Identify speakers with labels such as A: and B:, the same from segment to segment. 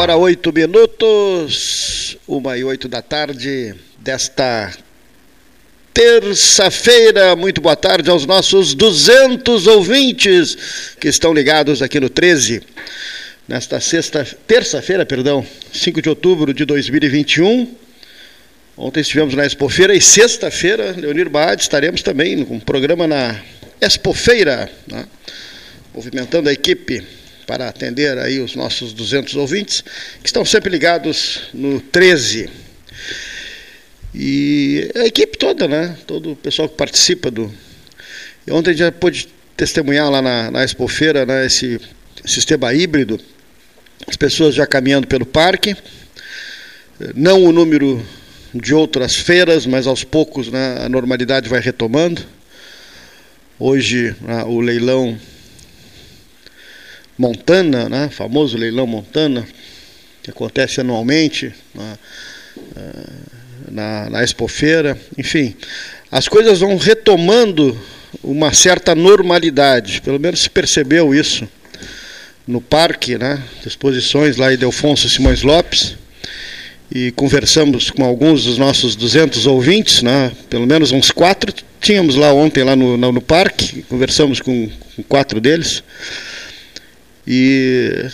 A: Hora oito minutos, uma e oito da tarde desta terça-feira. Muito boa tarde aos nossos 200 ouvintes que estão ligados aqui no 13. Nesta sexta, terça-feira, perdão, 5 de outubro de 2021. Ontem estivemos na Expofeira e sexta-feira, Leonir Baade, estaremos também com um programa na Expofeira, né? movimentando a equipe para atender aí os nossos 200 ouvintes, que estão sempre ligados no 13. E a equipe toda, né? Todo o pessoal que participa do. E ontem já pôde testemunhar lá na, na Expofeira né, esse sistema híbrido, as pessoas já caminhando pelo parque, não o número de outras feiras, mas aos poucos né, a normalidade vai retomando. Hoje o leilão Montana, né, famoso leilão Montana, que acontece anualmente na, eh, na, na Expofeira, enfim, as coisas vão retomando uma certa normalidade, pelo menos se percebeu isso no parque, né, exposições lá em Delfonso Simões Lopes, e conversamos com alguns dos nossos 200 ouvintes, né, pelo menos uns quatro. Tínhamos lá ontem lá no, no, no parque, conversamos com, com quatro deles, e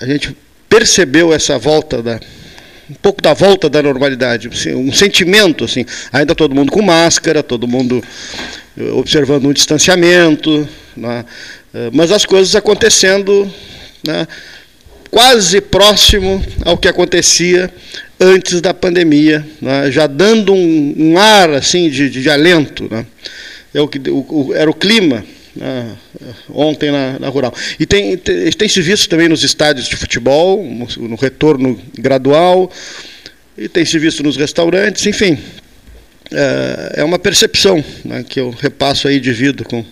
A: a gente percebeu essa volta da um pouco da volta da normalidade, assim, um sentimento assim, ainda todo mundo com máscara, todo mundo eh, observando um distanciamento, né, eh, mas as coisas acontecendo né, quase próximo ao que acontecia antes da pandemia, né, já dando um, um, ar assim de, de, de alento, né, é o que, o, o, era o clima ah, ontem na, na, Rural. E tem, tem, tem, se visto também nos estádios de futebol, no, no retorno gradual, e tem se visto nos restaurantes, enfim. É, é uma percepção né, que eu repasso aí, divido com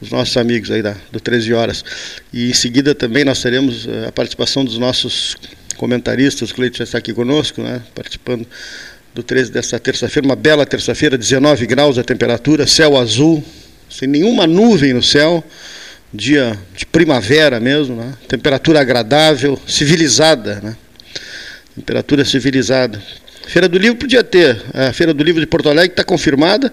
A: os nossos amigos aí da, do 13 Horas. E em seguida também nós teremos eh, a participação dos nossos comentaristas, o Cleiton já está aqui conosco, né, participando do 13 desta terça-feira, uma bela terça-feira, 19 graus a temperatura, céu azul, sem nenhuma nuvem no céu, dia de primavera mesmo, né? temperatura agradável, civilizada, né? temperatura civilizada. Feira do Livro podia ter, a Feira do Livro de Porto Alegre está confirmada,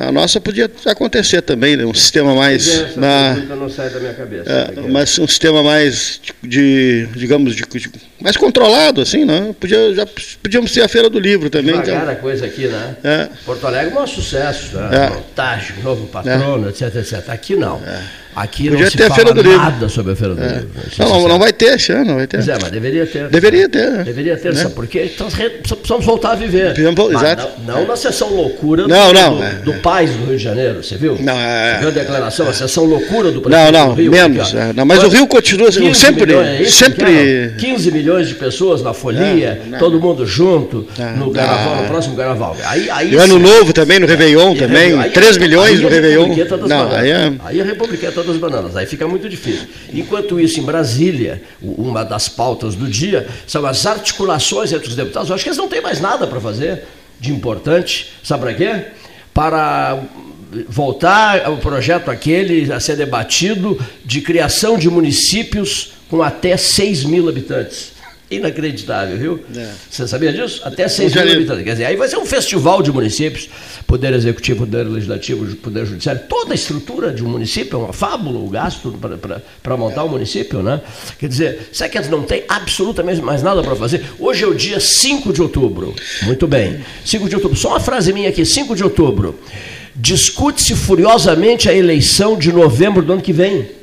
A: a nossa podia acontecer também, né? um sistema mais.
B: É, na, não sai da minha cabeça.
A: É, mas um sistema mais de, digamos, de, de, mais controlado, assim, né? Podia, já podíamos ter a Feira do Livro também.
B: Devagar então. a coisa aqui, né? É. Porto Alegre é um sucesso, né? É. Montagem, novo patrono, é. etc, etc. Aqui não. É. Aqui
A: Podia
B: não
A: ter se fala
B: nada
A: livro.
B: sobre a Feira do
A: é.
B: Livro.
A: Não, não, não, vai ter esse ano, não vai ter.
B: Pois é, mas deveria ter.
A: Deveria ter. Né?
B: Deveria ter, né? porque então, precisamos voltar a viver.
A: Precisamos, exato.
B: Não, não, na sessão loucura
A: não,
B: do,
A: não,
B: do,
A: é,
B: do Paz do Rio de Janeiro, você viu?
A: Não, é,
B: você viu a declaração, a sessão loucura do
A: prefeito
B: Não,
A: não,
B: do Rio,
A: menos. É, não, mas o Rio continua sempre.
B: Milhões, é isso,
A: sempre...
B: 15 milhões de pessoas na folia, todo mundo junto, no carnaval, no próximo carnaval. Aí, aí,
A: e o Ano Novo também, no Réveillon também, 3 milhões no Réveillon.
B: Não, aí é... aí a Republiqueta das Bananas, aí fica muito difícil. Enquanto isso, em Brasília, uma das pautas do dia são as articulações entre os deputados. Eu acho que eles não têm mais nada para fazer de importante. Sabe para quê? Para voltar ao projeto aquele a ser debatido de criação de municípios com até 6 mil habitantes. Inacreditável, viu? É. Você sabia disso? Até 6 mil habitantes. Quer dizer, aí vai ser um festival de municípios, poder executivo, poder legislativo, poder judiciário, toda a estrutura de um município, é uma fábula o gasto para montar o um município, né? Quer dizer, será que não têm absolutamente mais nada para fazer? Hoje é o dia 5 de outubro. Muito bem. 5 de outubro. Só uma frase minha aqui, 5 de outubro. Discute-se furiosamente a eleição de novembro do ano que vem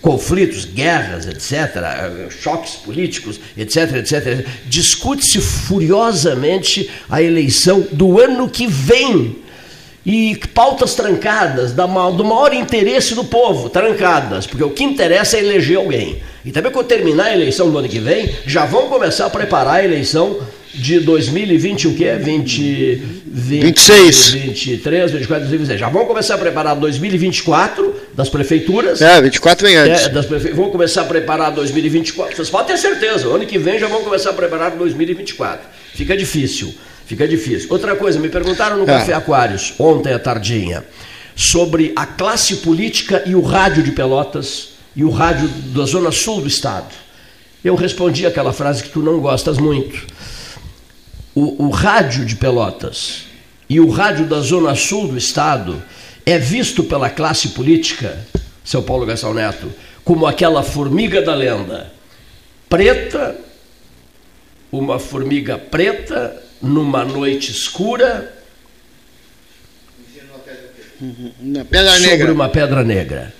B: conflitos, guerras, etc., choques políticos, etc., etc. Discute-se furiosamente a eleição do ano que vem e pautas trancadas do maior interesse do povo, trancadas, porque o que interessa é eleger alguém. E também quando terminar a eleição do ano que vem, já vão começar a preparar a eleição de 2020, o que é? 20,
A: 20, 26.
B: 23, 24, 26. Já vão começar a preparar 2024 das prefeituras.
A: É, 24 vem antes.
B: É, das prefe... Vão começar a preparar 2024. Vocês podem ter certeza, ano que vem já vão começar a preparar 2024. Fica difícil, fica difícil. Outra coisa, me perguntaram no é. Café Aquários, ontem à tardinha, sobre a classe política e o rádio de Pelotas e o rádio da Zona Sul do Estado. Eu respondi aquela frase que tu não gostas muito. O, o rádio de Pelotas e o rádio da Zona Sul do Estado é visto pela classe política, seu Paulo Gastão Neto, como aquela formiga da lenda. Preta, uma formiga preta numa noite escura.
A: Pedra
B: sobre
A: negra.
B: uma pedra negra.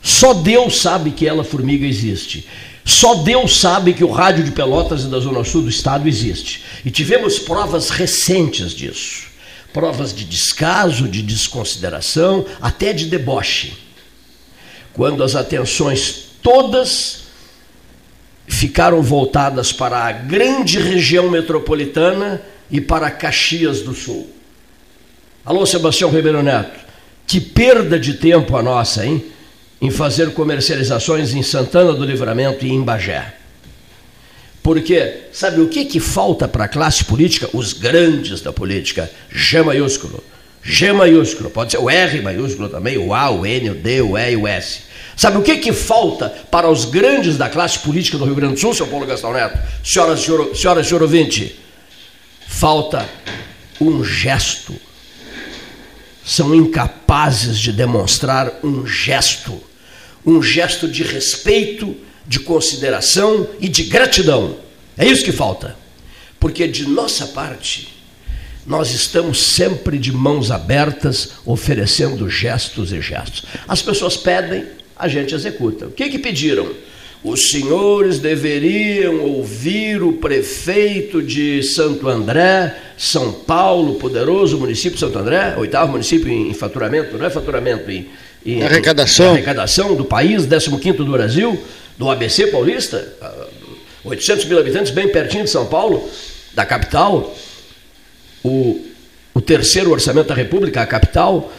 B: Só Deus sabe que ela formiga existe. Só Deus sabe que o rádio de Pelotas e da Zona Sul do estado existe. E tivemos provas recentes disso. Provas de descaso, de desconsideração, até de deboche. Quando as atenções todas ficaram voltadas para a grande região metropolitana e para Caxias do Sul. Alô, Sebastião Ribeiro Neto, que perda de tempo a nossa, hein? Em fazer comercializações em Santana do Livramento e em Bagé. Porque, sabe o que, que falta para a classe política? Os grandes da política, G maiúsculo. G maiúsculo, pode ser o R maiúsculo também, o A, o N, o D, o E e o S. Sabe o que, que falta para os grandes da classe política do Rio Grande do Sul, seu Paulo Gastão Neto? Senhoras e senhor, senhora e senhor ouvinte, falta um gesto. São incapazes de demonstrar um gesto, um gesto de respeito, de consideração e de gratidão. É isso que falta. Porque de nossa parte, nós estamos sempre de mãos abertas, oferecendo gestos e gestos. As pessoas pedem, a gente executa. O que, que pediram? Os senhores deveriam ouvir o prefeito de Santo André, São Paulo, poderoso município de Santo André, oitavo município em faturamento, não é faturamento, em, em
A: arrecadação.
B: Em arrecadação do país, 15 do Brasil, do ABC paulista, 800 mil habitantes, bem pertinho de São Paulo, da capital, o, o terceiro orçamento da República, a capital.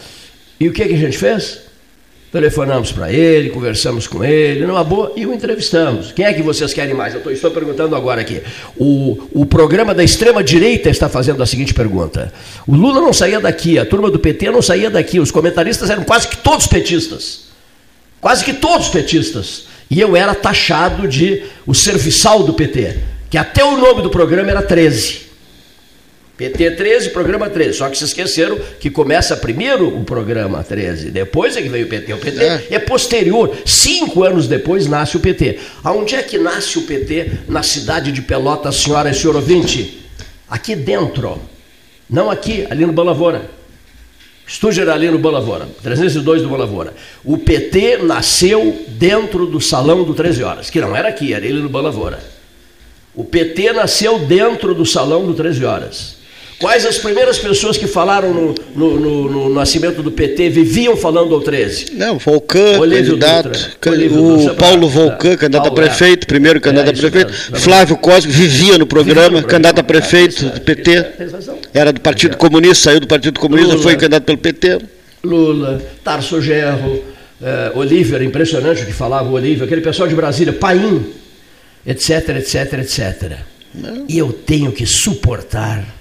B: E o que, que a gente fez? Telefonamos para ele, conversamos com ele, numa boa, e o entrevistamos. Quem é que vocês querem mais? Eu tô, estou perguntando agora aqui. O, o programa da extrema-direita está fazendo a seguinte pergunta: O Lula não saía daqui, a turma do PT não saía daqui, os comentaristas eram quase que todos petistas. Quase que todos petistas. E eu era taxado de o serviçal do PT, que até o nome do programa era 13. PT 13, programa 13. Só que se esqueceram que começa primeiro o programa 13, depois é que veio o PT. O PT é, é posterior. Cinco anos depois nasce o PT. Aonde é que nasce o PT? Na cidade de Pelotas, senhora e senhor ouvinte? Aqui dentro. Não aqui, ali no Balavora. Estúdio ali no Balavora, 302 do Balavora. O PT nasceu dentro do salão do 13 horas, que não era aqui, era ele no Balavora. O PT nasceu dentro do salão do 13 horas. Quais as primeiras pessoas que falaram no, no, no, no nascimento do PT viviam falando ao 13?
A: Não, Volcan, Olívio candidato. Dutra, o Dutra, Paulo Volcan, candidato Paulo, a prefeito, é. primeiro candidato é, a prefeito. Mesmo, Flávio Cosme vivia no programa, candidato a prefeito é, do PT. Era do Partido Comunista, saiu do Partido Comunista, Lula, foi candidato pelo PT.
B: Lula, Tarso Gerro, eh, Olívio, era impressionante o que falava o Olívio, aquele pessoal de Brasília, Paim, etc, etc, etc. Não. E eu tenho que suportar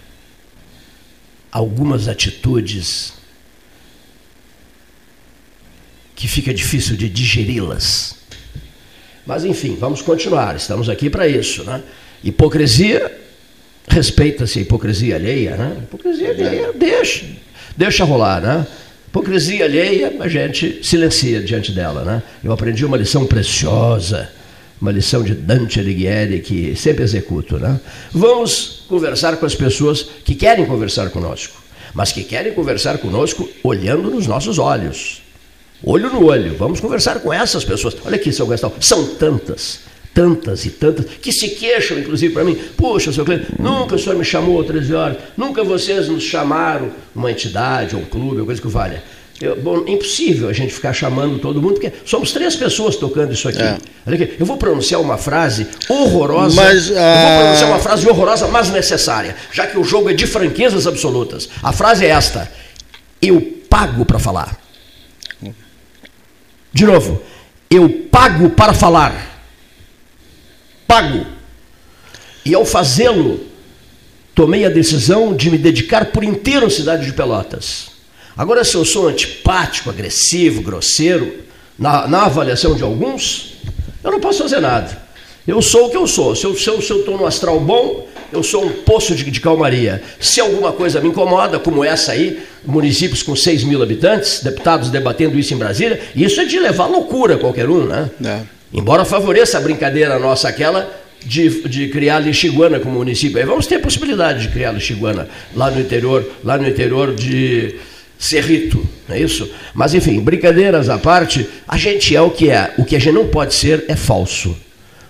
B: algumas atitudes que fica difícil de digeri-las. Mas enfim, vamos continuar, estamos aqui para isso. Né? Hipocrisia, respeita-se a hipocrisia alheia, né? Hipocrisia alheia, deixa, deixa rolar, né? Hipocrisia alheia, a gente silencia diante dela, né? Eu aprendi uma lição preciosa uma lição de Dante Alighieri que sempre executo. Né? Vamos conversar com as pessoas que querem conversar conosco, mas que querem conversar conosco olhando nos nossos olhos. Olho no olho, vamos conversar com essas pessoas. Olha aqui, seu Gastão, são tantas, tantas e tantas, que se queixam, inclusive, para mim. Puxa, seu cliente, nunca o senhor me chamou às 13 horas, nunca vocês nos chamaram, uma entidade, um clube, uma coisa que valha. Eu, bom, impossível a gente ficar chamando todo mundo, porque somos três pessoas tocando isso aqui. É. Eu vou pronunciar uma frase horrorosa. Mas, Eu vou pronunciar uma frase horrorosa, mas necessária, já que o jogo é de franquezas absolutas. A frase é esta: Eu pago para falar. De novo, eu pago para falar. Pago. E ao fazê-lo, tomei a decisão de me dedicar por inteiro à cidade de Pelotas Agora, se eu sou antipático, agressivo, grosseiro, na, na avaliação de alguns, eu não posso fazer nada. Eu sou o que eu sou. Se eu estou se eu, se eu no astral bom, eu sou um poço de, de, calmaria. Se alguma coisa me incomoda, como essa aí, municípios com 6 mil habitantes, deputados debatendo isso em Brasília, isso é de levar loucura qualquer um, né? É. Embora favoreça a brincadeira nossa, aquela de, de criar lixiguana como município. Aí vamos ter a possibilidade de criar lixiguana lá no interior, lá no interior de Cerrito, não é isso? Mas enfim, brincadeiras à parte, a gente é o que é. O que a gente não pode ser é falso.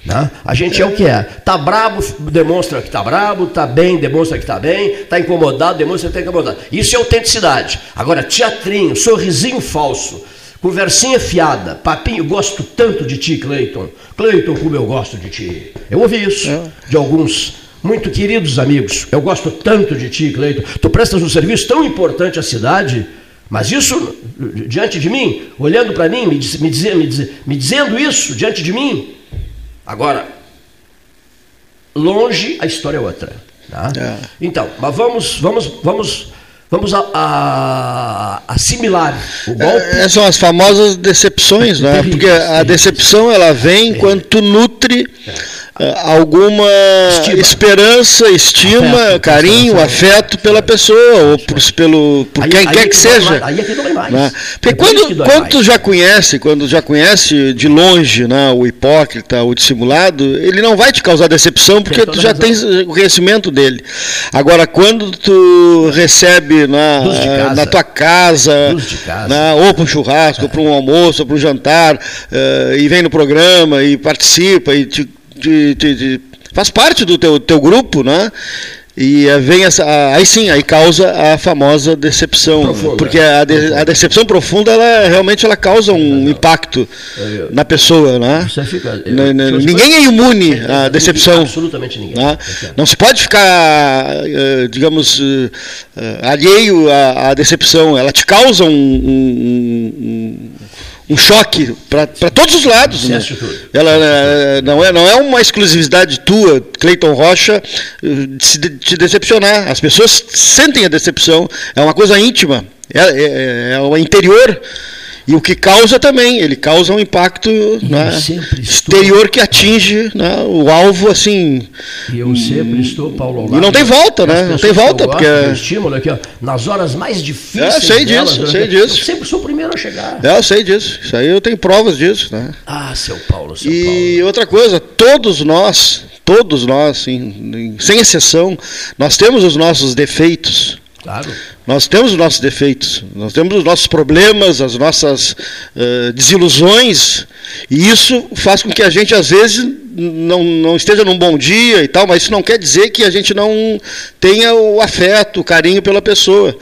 B: Né? A gente é o que é. Tá brabo, demonstra que tá brabo, tá bem, demonstra que tá bem, tá incomodado, demonstra que tá incomodado. Isso é autenticidade. Agora, teatrinho, sorrisinho falso, conversinha fiada, papinho, gosto tanto de ti, Cleiton. Cleiton, como eu gosto de ti. Eu ouvi isso é. de alguns muito queridos amigos. Eu gosto tanto de ti, Cleiton. Tu prestas um serviço tão importante à cidade. Mas isso diante de mim, olhando para mim, me, me, dizer, me, dizer, me dizendo isso diante de mim, Agora, longe a história é outra. Tá? É. Então, mas vamos, vamos, vamos, vamos a, a, assimilar o golpe.
A: É, são as famosas decepções, né? Porque a decepção ela vem quando tu nutre é, alguma estima. esperança, estima, afeto, carinho, afeto pela pessoa, ou por, pelo, por aí, quem aí quer é que, seja. aí é que dói mais. Né? Porque é quando, quando tu já conhece, quando já conhece de longe né, o hipócrita, o dissimulado, ele não vai te causar decepção porque tu já tens o conhecimento dele. Agora, quando tu recebe na, na tua casa, casa. Né, ou para um churrasco, é. ou para um almoço, ou para um jantar, uh, e vem no programa e participa e te de, de, de, faz parte do teu, teu grupo, né? E vem essa, aí sim, aí causa a famosa decepção, profunda, porque a, de, a, decepção profunda, ela realmente ela causa um impacto na pessoa, né? Fica, eu, ninguém é imune à decepção. Absolutamente ninguém. Né? Não se pode ficar, eh, digamos, eh, alheio à, à decepção. Ela te causa um, um, um um choque para todos os lados. Né? Ela é, não é, não é uma exclusividade tua, Cleiton Rocha, de te decepcionar. As pessoas sentem a decepção, é uma coisa íntima, é, é, é o interior e o que causa também, ele causa um impacto né, exterior que atinge né, o alvo assim.
B: E eu sempre estou, Paulo, ao lado.
A: E não tem volta, né? Não tem volta. porque
B: estímulo aqui, ó, nas horas mais difíceis.
A: É, sei delas, disso, sei disso.
B: Eu sempre sou o primeiro a chegar.
A: É, eu sei disso. Isso aí eu tenho provas disso. Né?
B: Ah, seu Paulo, seu
A: e
B: Paulo.
A: E outra coisa, todos nós, todos nós, assim, sem exceção, nós temos os nossos defeitos. Claro. Nós temos os nossos defeitos, nós temos os nossos problemas, as nossas uh, desilusões, e isso faz com que a gente, às vezes, não, não esteja num bom dia e tal, mas isso não quer dizer que a gente não tenha o afeto, o carinho pela pessoa.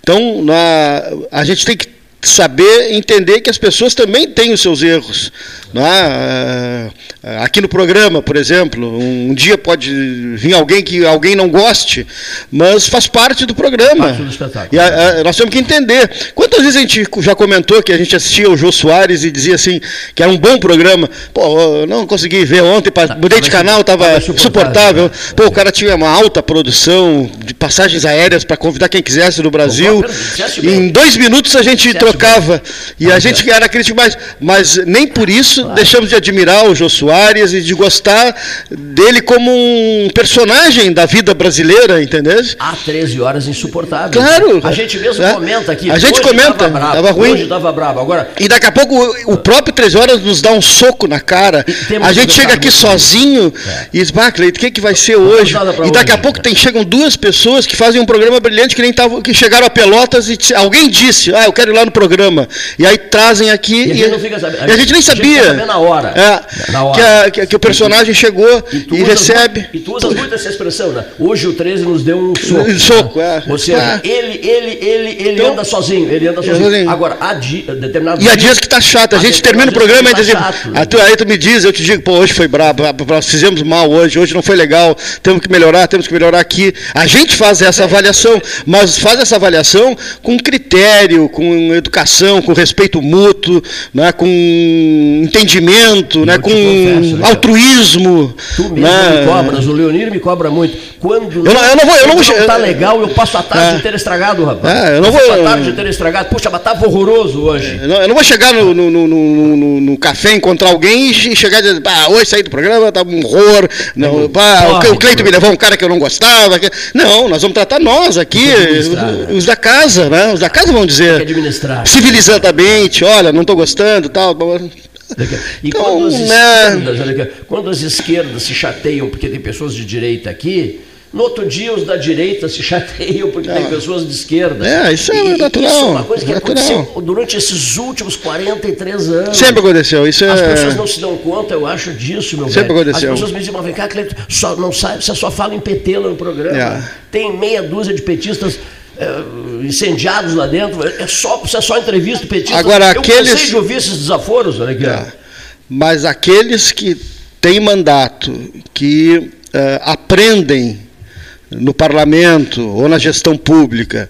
A: Então, na, a gente tem que saber entender que as pessoas também têm os seus erros. É? Aqui no programa, por exemplo, um dia pode vir alguém que alguém não goste, mas faz parte do programa. Parte do espetáculo. E a, a, nós temos que entender. Quantas vezes a gente já comentou que a gente assistia o Jô Soares e dizia assim que era um bom programa? Pô, não consegui ver ontem, tá, mudei de canal, estava suportável. Né? Pô, o cara tinha uma alta produção de passagens aéreas para convidar quem quisesse no Brasil. Em dois minutos a gente trocava. E a gente era crítico, mas, mas nem por isso deixamos de admirar o Jô Soares e de gostar dele como um personagem da vida brasileira, entendeu?
B: Há 13 horas insuportável.
A: Claro.
B: A gente mesmo é. comenta aqui.
A: A gente comenta. Tava, bravo, tava ruim.
B: Hoje estava bravo. Agora.
A: E daqui a pouco o, próprio 13 horas nos dá um soco na cara. A gente chega aqui sozinho é. e diz, Cleito, o que, que vai ser hoje? E daqui a pouco tem, chegam duas pessoas que fazem um programa brilhante que nem tavam, que chegaram a Pelotas e alguém disse, ah, eu quero ir lá no programa. E aí trazem aqui. E, e, a, gente, a gente nem sabia.
B: na hora.
A: É, na hora. Que, a, que, que, o personagem chegou e, e recebe.
B: E tu usas muito essa expressão, né? Hoje o 13 nos deu um soco.
A: Um soco, né?
B: é. Ou seja, é. ele, ele, ele, ele então, anda sozinho. Ele anda sozinho. sozinho. Agora, há di, determinado.
A: E há dias que tá chato. A gente termina o programa e diz. Tá aí tu me diz, eu te digo, pô, hoje foi brabo, nós fizemos mal hoje, hoje não foi legal, temos que melhorar, temos que melhorar aqui. A gente faz essa avaliação, mas faz essa avaliação com critério, com educação, com respeito mútuo, né, com entendimento, né, com né? altruísmo.
B: Tu mesmo né? me cobras, o Leonir me cobra muito. Quando
A: eu não, eu não vou, eu não, vou,
B: não tá legal, eu passo a tarde é. ter estragado, rapaz.
A: É, eu não vou.
B: Passo a tarde de ter estragado. Puxa, mas tava horroroso hoje.
A: Eu não, eu não vou chegar no, no, no, no, no café, encontrar alguém e chegar e dizer, ah, hoje saí do programa, tá um horror. Não, pá, o, o Cleito me levou um cara que eu não gostava. Que... Não, nós vamos tratar nós aqui, os, os da casa, né? Os da casa vão dizer. Civilizadamente, olha, não estou gostando, tal.
B: E então, quando, as né? esquerdas, quando as esquerdas se chateiam porque tem pessoas de direita aqui, no outro dia, os da direita se chateiam porque tem pessoas de esquerda.
A: É, isso é e, natural. Isso é
B: uma coisa que natural. aconteceu durante esses últimos 43 anos.
A: Sempre aconteceu. Isso é...
B: As pessoas não se dão conta, eu acho, disso, meu
A: Sempre velho. aconteceu.
B: As pessoas me dizem, mas vem cá, Cleiton, só, não sabe, você só fala em PT lá no programa. É. Tem meia dúzia de petistas incendiados lá dentro. É só, você é só entrevista petista.
A: Agora, eu aqueles...
B: de ouvir esses desaforos, aqui. É.
A: Mas aqueles que têm mandato, que uh, aprendem no parlamento ou na gestão pública,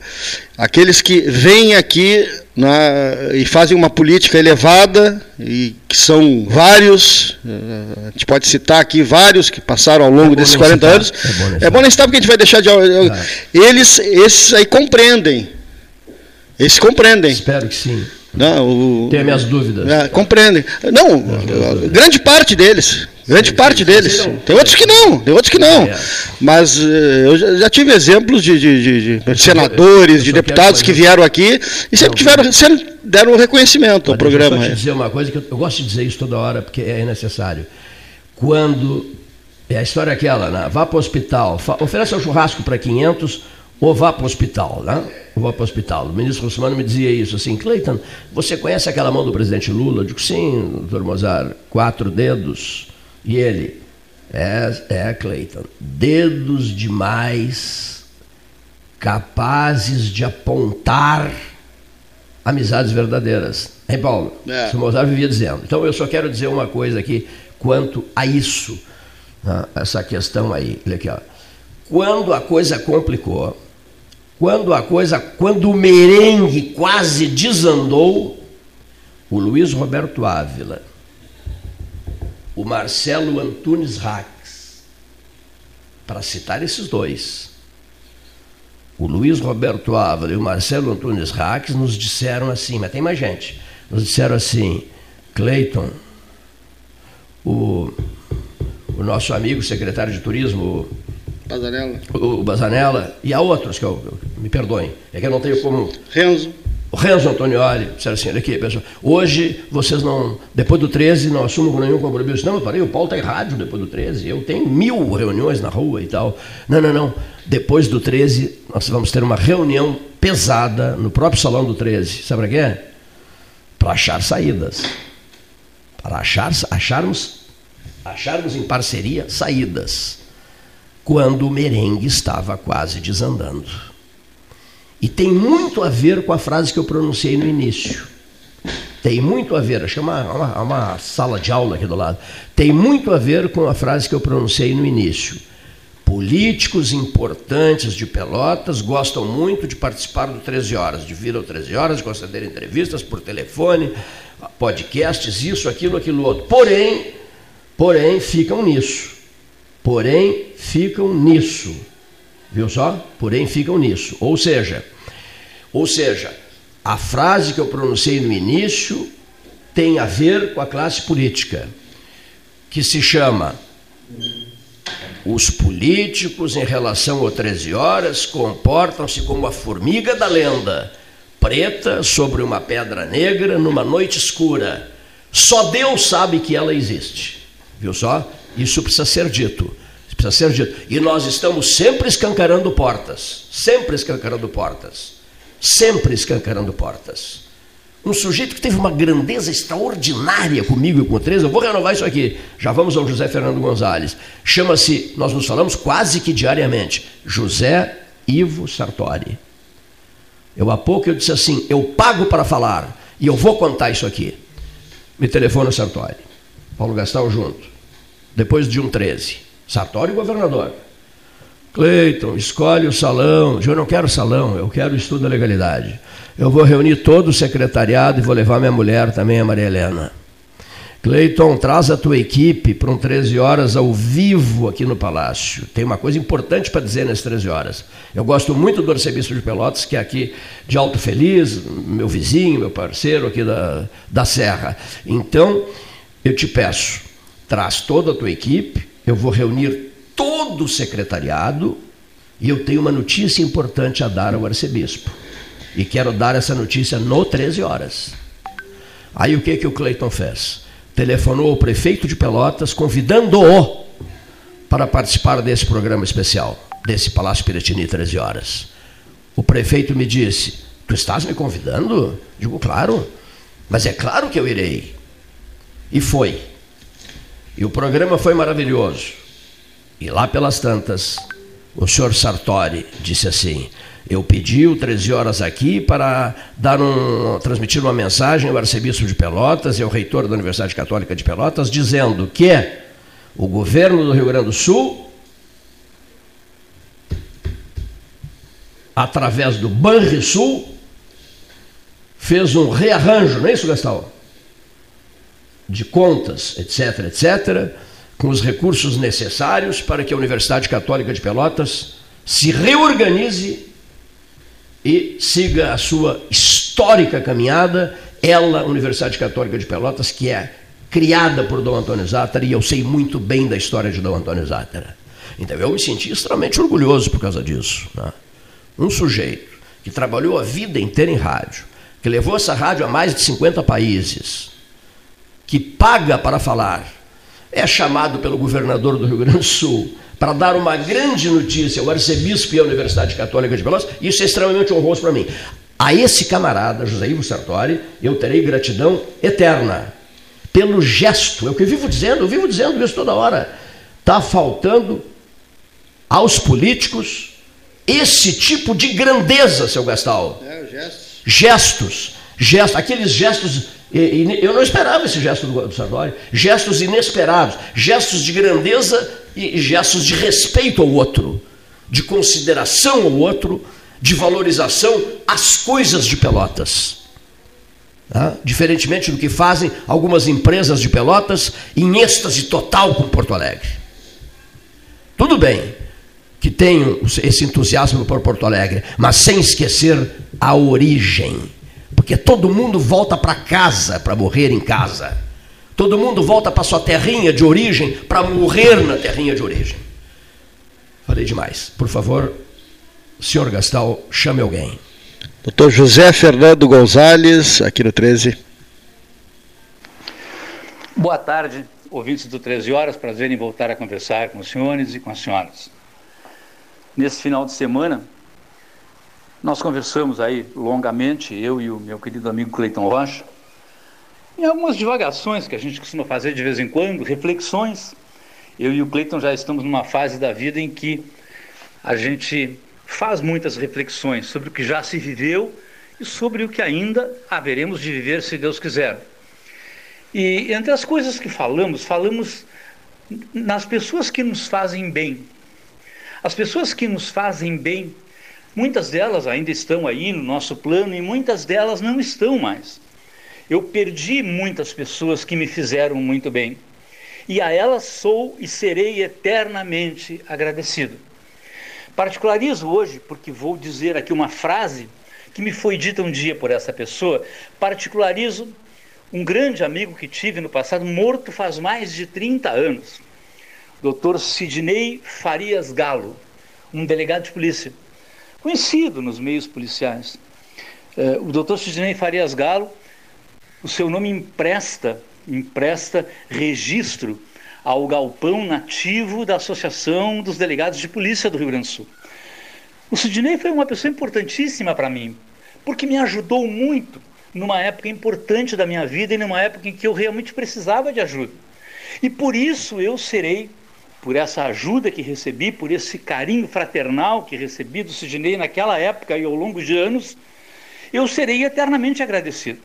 A: aqueles que vêm aqui na, e fazem uma política elevada, e que são vários, eh, a gente pode citar aqui vários que passaram ao longo é desses 40 citar. anos. É bom, é nem citar porque a gente vai deixar de. Ah. Eles, esses aí compreendem. Esses compreendem.
B: Espero que sim.
A: Não, o,
B: Tenho minhas dúvidas.
A: É, compreendem. Não, grande parte deles. Grande sim, parte sim, deles. Sim, tem outros que não, tem outros que não. É. Mas eh, eu já, já, tive exemplos de, de, de, senadores, de deputados que vieram aqui e sempre tiveram, sempre deram um reconhecimento ao programa.
B: Eu dizer uma coisa que eu, eu, gosto de dizer isso toda hora porque é necessário. Quando é a história aquela, né? vá para o hospital, ofereça um churrasco para 500 ou vá para o hospital, né? Ou vá para o hospital. O ministro Russomano me dizia isso, assim, Cleiton, você conhece aquela mão do presidente Lula? Eu digo, sim, doutor Mozart, quatro dedos. E ele, é, é Cleiton, dedos demais capazes de apontar amizades verdadeiras. Hein, Paulo? É. O Mozart vivia dizendo. Então eu só quero dizer uma coisa aqui quanto a isso, né? essa questão aí. Olha aqui, ó. Quando a coisa complicou, quando a coisa, quando o merengue quase desandou, o Luiz Roberto Ávila, o Marcelo Antunes Rax, para citar esses dois, o Luiz Roberto Ávila e o Marcelo Antunes Rax nos disseram assim, mas tem mais gente, nos disseram assim, Cleiton, o, o nosso amigo secretário de turismo,
A: Bazanella.
B: O, Bazanella e há outros que eu, me perdoem, é que eu não tenho como.
A: Renzo.
B: O Renzo Antonioli, disseram assim, olha aqui, pessoal, hoje vocês não, depois do 13, não assumam com nenhum compromisso. Não, eu parei, o Paulo está em rádio depois do 13, eu tenho mil reuniões na rua e tal. Não, não, não, depois do 13, nós vamos ter uma reunião pesada no próprio salão do 13. Sabe para quê? Para achar saídas. Para achar, acharmos, acharmos em parceria saídas quando o merengue estava quase desandando. E tem muito a ver com a frase que eu pronunciei no início. Tem muito a ver, que é uma, uma, uma sala de aula aqui do lado. Tem muito a ver com a frase que eu pronunciei no início. Políticos importantes de Pelotas gostam muito de participar do 13 Horas, de vir ao 13 Horas, de conceder entrevistas por telefone, podcasts, isso, aquilo, aquilo outro. Porém, porém, ficam nisso porém ficam nisso. Viu só? Porém ficam nisso. Ou seja, ou seja, a frase que eu pronunciei no início tem a ver com a classe política, que se chama os políticos em relação ao 13 horas comportam-se como a formiga da lenda, preta sobre uma pedra negra numa noite escura. Só Deus sabe que ela existe. Viu só? Isso precisa ser dito. Precisa ser dito. E nós estamos sempre escancarando portas. Sempre escancarando portas. Sempre escancarando portas. Um sujeito que teve uma grandeza extraordinária comigo e com o 13, eu vou renovar isso aqui. Já vamos ao José Fernando Gonzalez. Chama-se, nós nos falamos quase que diariamente, José Ivo Sartori. Eu há pouco eu disse assim, eu pago para falar e eu vou contar isso aqui. Me telefona Sartori. Paulo Gastão junto depois de um 13. Sartori governador. Cleiton, escolhe o salão. Eu não quero salão, eu quero estudo da legalidade. Eu vou reunir todo o secretariado e vou levar minha mulher também, a Maria Helena. Cleiton, traz a tua equipe para um 13 horas ao vivo aqui no Palácio. Tem uma coisa importante para dizer nas 13 horas. Eu gosto muito do arcebispo de Pelotas, que é aqui de Alto Feliz, meu vizinho, meu parceiro aqui da, da Serra. Então, eu te peço, traz toda a tua equipe, eu vou reunir todo o secretariado e eu tenho uma notícia importante a dar ao arcebispo. E quero dar essa notícia no 13 horas. Aí o que, que o Cleiton fez? telefonou ao prefeito de Pelotas, convidando-o para participar desse programa especial, desse Palácio Piratini 13 horas. O prefeito me disse: Tu estás me convidando? Digo, claro, mas é claro que eu irei. E foi. E o programa foi maravilhoso. E lá pelas tantas, o senhor Sartori disse assim: eu pedi o 13 horas aqui para dar um, transmitir uma mensagem ao arcebispo de Pelotas e ao reitor da Universidade Católica de Pelotas, dizendo que o governo do Rio Grande do Sul, através do Banrisul, fez um rearranjo, não é isso, Gastão? De contas, etc., etc., com os recursos necessários para que a Universidade Católica de Pelotas se reorganize e siga a sua histórica caminhada. Ela, Universidade Católica de Pelotas, que é criada por Dom Antônio Zátera, e eu sei muito bem da história de Dom Antônio Zátera. Então eu me senti extremamente orgulhoso por causa disso. Né? Um sujeito que trabalhou a vida inteira em rádio, que levou essa rádio a mais de 50 países, que paga para falar, é chamado pelo governador do Rio Grande do Sul para dar uma grande notícia ao arcebispo e à Universidade Católica de Pelotas, isso é extremamente honroso para mim. A esse camarada, José Ivo Sartori, eu terei gratidão eterna pelo gesto. É o que eu vivo dizendo, eu vivo dizendo isso toda hora. Está faltando aos políticos esse tipo de grandeza, seu Gastal. É, gestos. Gestos. Gestos, aqueles gestos eu não esperava esse gesto do Sartori. Gestos inesperados, gestos de grandeza e gestos de respeito ao outro, de consideração ao outro, de valorização às coisas de Pelotas. Tá? Diferentemente do que fazem algumas empresas de Pelotas em êxtase total com Porto Alegre. Tudo bem que tenham esse entusiasmo por Porto Alegre, mas sem esquecer a origem porque todo mundo volta para casa para morrer em casa. Todo mundo volta para sua terrinha de origem para morrer na terrinha de origem. Falei demais. Por favor, senhor Gastal, chame alguém.
A: Doutor José Fernando Gonzalez, aqui no 13.
C: Boa tarde, ouvintes do 13 Horas. Prazer em voltar a conversar com os senhores e com as senhoras. Nesse final de semana, nós conversamos aí longamente, eu e o meu querido amigo Cleiton Rocha, em algumas divagações que a gente costuma fazer de vez em quando, reflexões. Eu e o Cleiton já estamos numa fase da vida em que a gente faz muitas reflexões sobre o que já se viveu e sobre o que ainda haveremos de viver, se Deus quiser. E entre as coisas que falamos, falamos nas pessoas que nos fazem bem. As pessoas que nos fazem bem Muitas delas ainda estão aí no nosso plano e muitas delas não estão mais. Eu perdi muitas pessoas que me fizeram muito bem. E a elas sou e serei eternamente agradecido. Particularizo hoje, porque vou dizer aqui uma frase que me foi dita um dia por essa pessoa. Particularizo um grande amigo que tive no passado, morto faz mais de 30 anos, Dr. Sidney Farias Galo, um delegado de polícia conhecido nos meios policiais. É, o doutor Sidney Farias Galo, o seu nome empresta, empresta registro ao galpão nativo da Associação dos Delegados de Polícia do Rio Grande do Sul. O Sidney foi uma pessoa importantíssima para mim, porque me ajudou muito numa época importante da minha vida e numa época em que eu realmente precisava de ajuda. E por isso eu serei por essa ajuda que recebi, por esse carinho fraternal que recebi do Sidney naquela época e ao longo de anos, eu serei eternamente agradecido.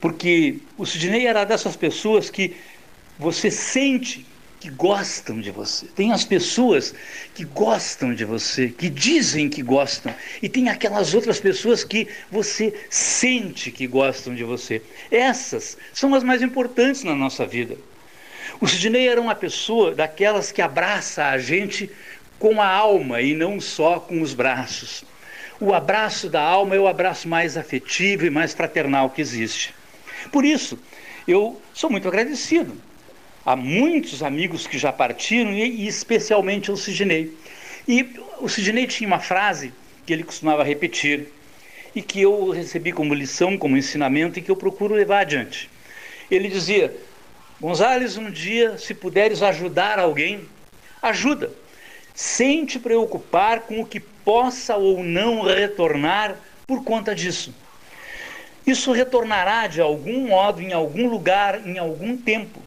C: Porque o Sidney era dessas pessoas que você sente que gostam de você, tem as pessoas que gostam de você, que dizem que gostam, e tem aquelas outras pessoas que você sente que gostam de você. Essas são as mais importantes na nossa vida. O Sidney era uma pessoa daquelas que abraça a gente com a alma e não só com os braços. O abraço da alma é o abraço mais afetivo e mais fraternal que existe. Por isso, eu sou muito agradecido a muitos amigos que já partiram e, especialmente ao Sidney. E o Sidney tinha uma frase que ele costumava repetir e que eu recebi como lição, como ensinamento e que eu procuro levar adiante. Ele dizia: Gonzales, um dia, se puderes ajudar alguém, ajuda, sem te preocupar com o que possa ou não retornar por conta disso. Isso retornará de algum modo, em algum lugar, em algum tempo.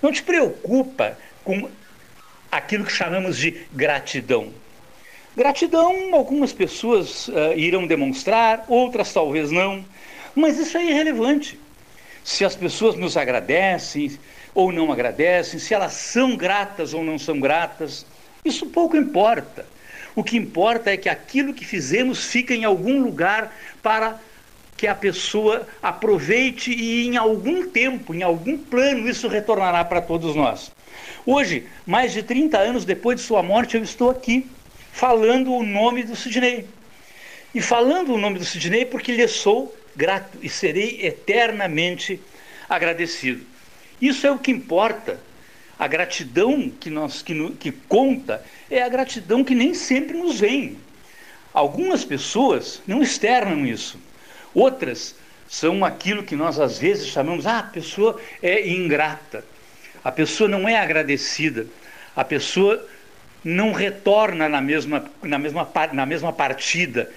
C: Não te preocupa com aquilo que chamamos de gratidão. Gratidão, algumas pessoas uh, irão demonstrar, outras talvez não, mas isso é irrelevante. Se as pessoas nos agradecem ou não agradecem, se elas são gratas ou não são gratas, isso pouco importa. O que importa é que aquilo que fizemos fica em algum lugar para que a pessoa aproveite e em algum tempo, em algum plano, isso retornará para todos nós. Hoje, mais de 30 anos depois de sua morte, eu estou aqui falando o nome do Sidney. E falando o nome do Sidney porque lhe sou grato e serei eternamente agradecido. Isso é o que importa. A gratidão que, nós, que, que conta é a gratidão que nem sempre nos vem. Algumas pessoas não externam isso. Outras são aquilo que nós às vezes chamamos, ah, a pessoa é ingrata, a pessoa não é agradecida, a pessoa não retorna na mesma, na mesma, na mesma partida,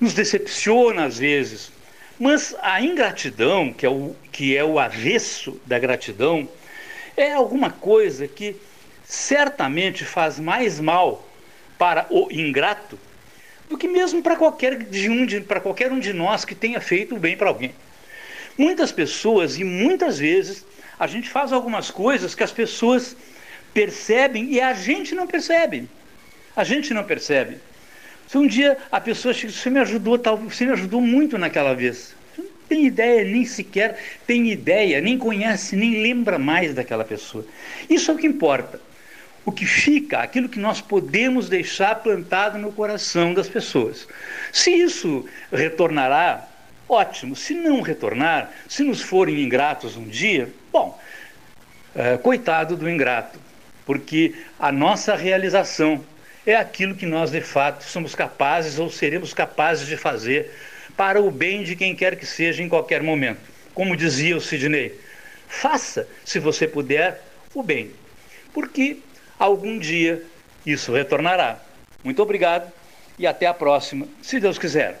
C: nos decepciona às vezes. Mas a ingratidão, que é, o, que é o avesso da gratidão, é alguma coisa que certamente faz mais mal para o ingrato do que mesmo para qualquer, de um, para qualquer um de nós que tenha feito bem para alguém. Muitas pessoas, e muitas vezes, a gente faz algumas coisas que as pessoas percebem e a gente não percebe. A gente não percebe. Se um dia a pessoa chega, você me ajudou, tal, você me ajudou muito naquela vez. Você não tem ideia, nem sequer tem ideia, nem conhece, nem lembra mais daquela pessoa. Isso é o que importa o que fica, aquilo que nós podemos deixar plantado no coração das pessoas. Se isso retornará, ótimo. Se não retornar, se nos forem ingratos um dia, bom, é, coitado do ingrato, porque a nossa realização é aquilo que nós de fato somos capazes ou seremos capazes de fazer para o bem de quem quer que seja em qualquer momento. Como dizia o Sidney, faça, se você puder, o bem. Porque algum dia isso retornará. Muito obrigado e até a próxima, se Deus quiser.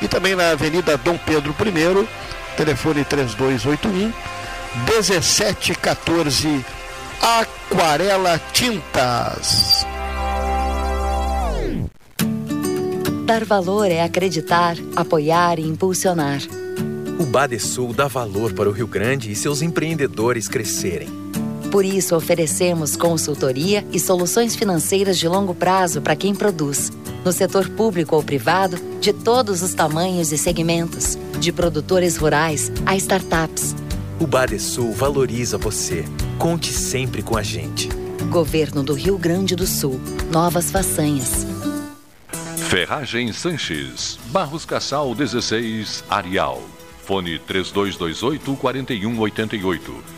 D: E também na Avenida Dom Pedro I, telefone 3281 1714 Aquarela Tintas.
E: Dar valor é acreditar, apoiar e impulsionar.
F: O Badesul dá valor para o Rio Grande e seus empreendedores crescerem.
E: Por isso, oferecemos consultoria e soluções financeiras de longo prazo para quem produz, no setor público ou privado, de todos os tamanhos e segmentos, de produtores rurais a startups.
F: O Badesul valoriza você. Conte sempre com a gente.
E: Governo do Rio Grande do Sul. Novas façanhas.
G: Ferragem Sanches, Barros Cassal 16, Arial. Fone 3228 4188.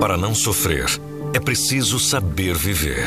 H: Para não sofrer, é preciso saber viver.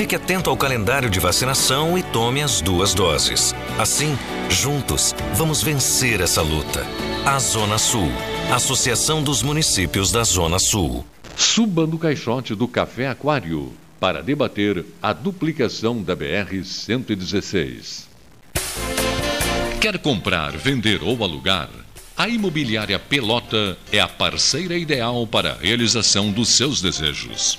H: Fique atento ao calendário de vacinação e tome as duas doses. Assim, juntos, vamos vencer essa luta. A Zona Sul. Associação dos Municípios da Zona Sul.
G: Suba no caixote do Café Aquário para debater a duplicação da BR-116. Quer comprar, vender ou alugar? A Imobiliária Pelota é a parceira ideal para a realização dos seus desejos.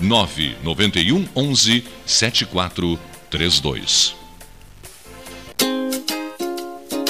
G: 991 11 7432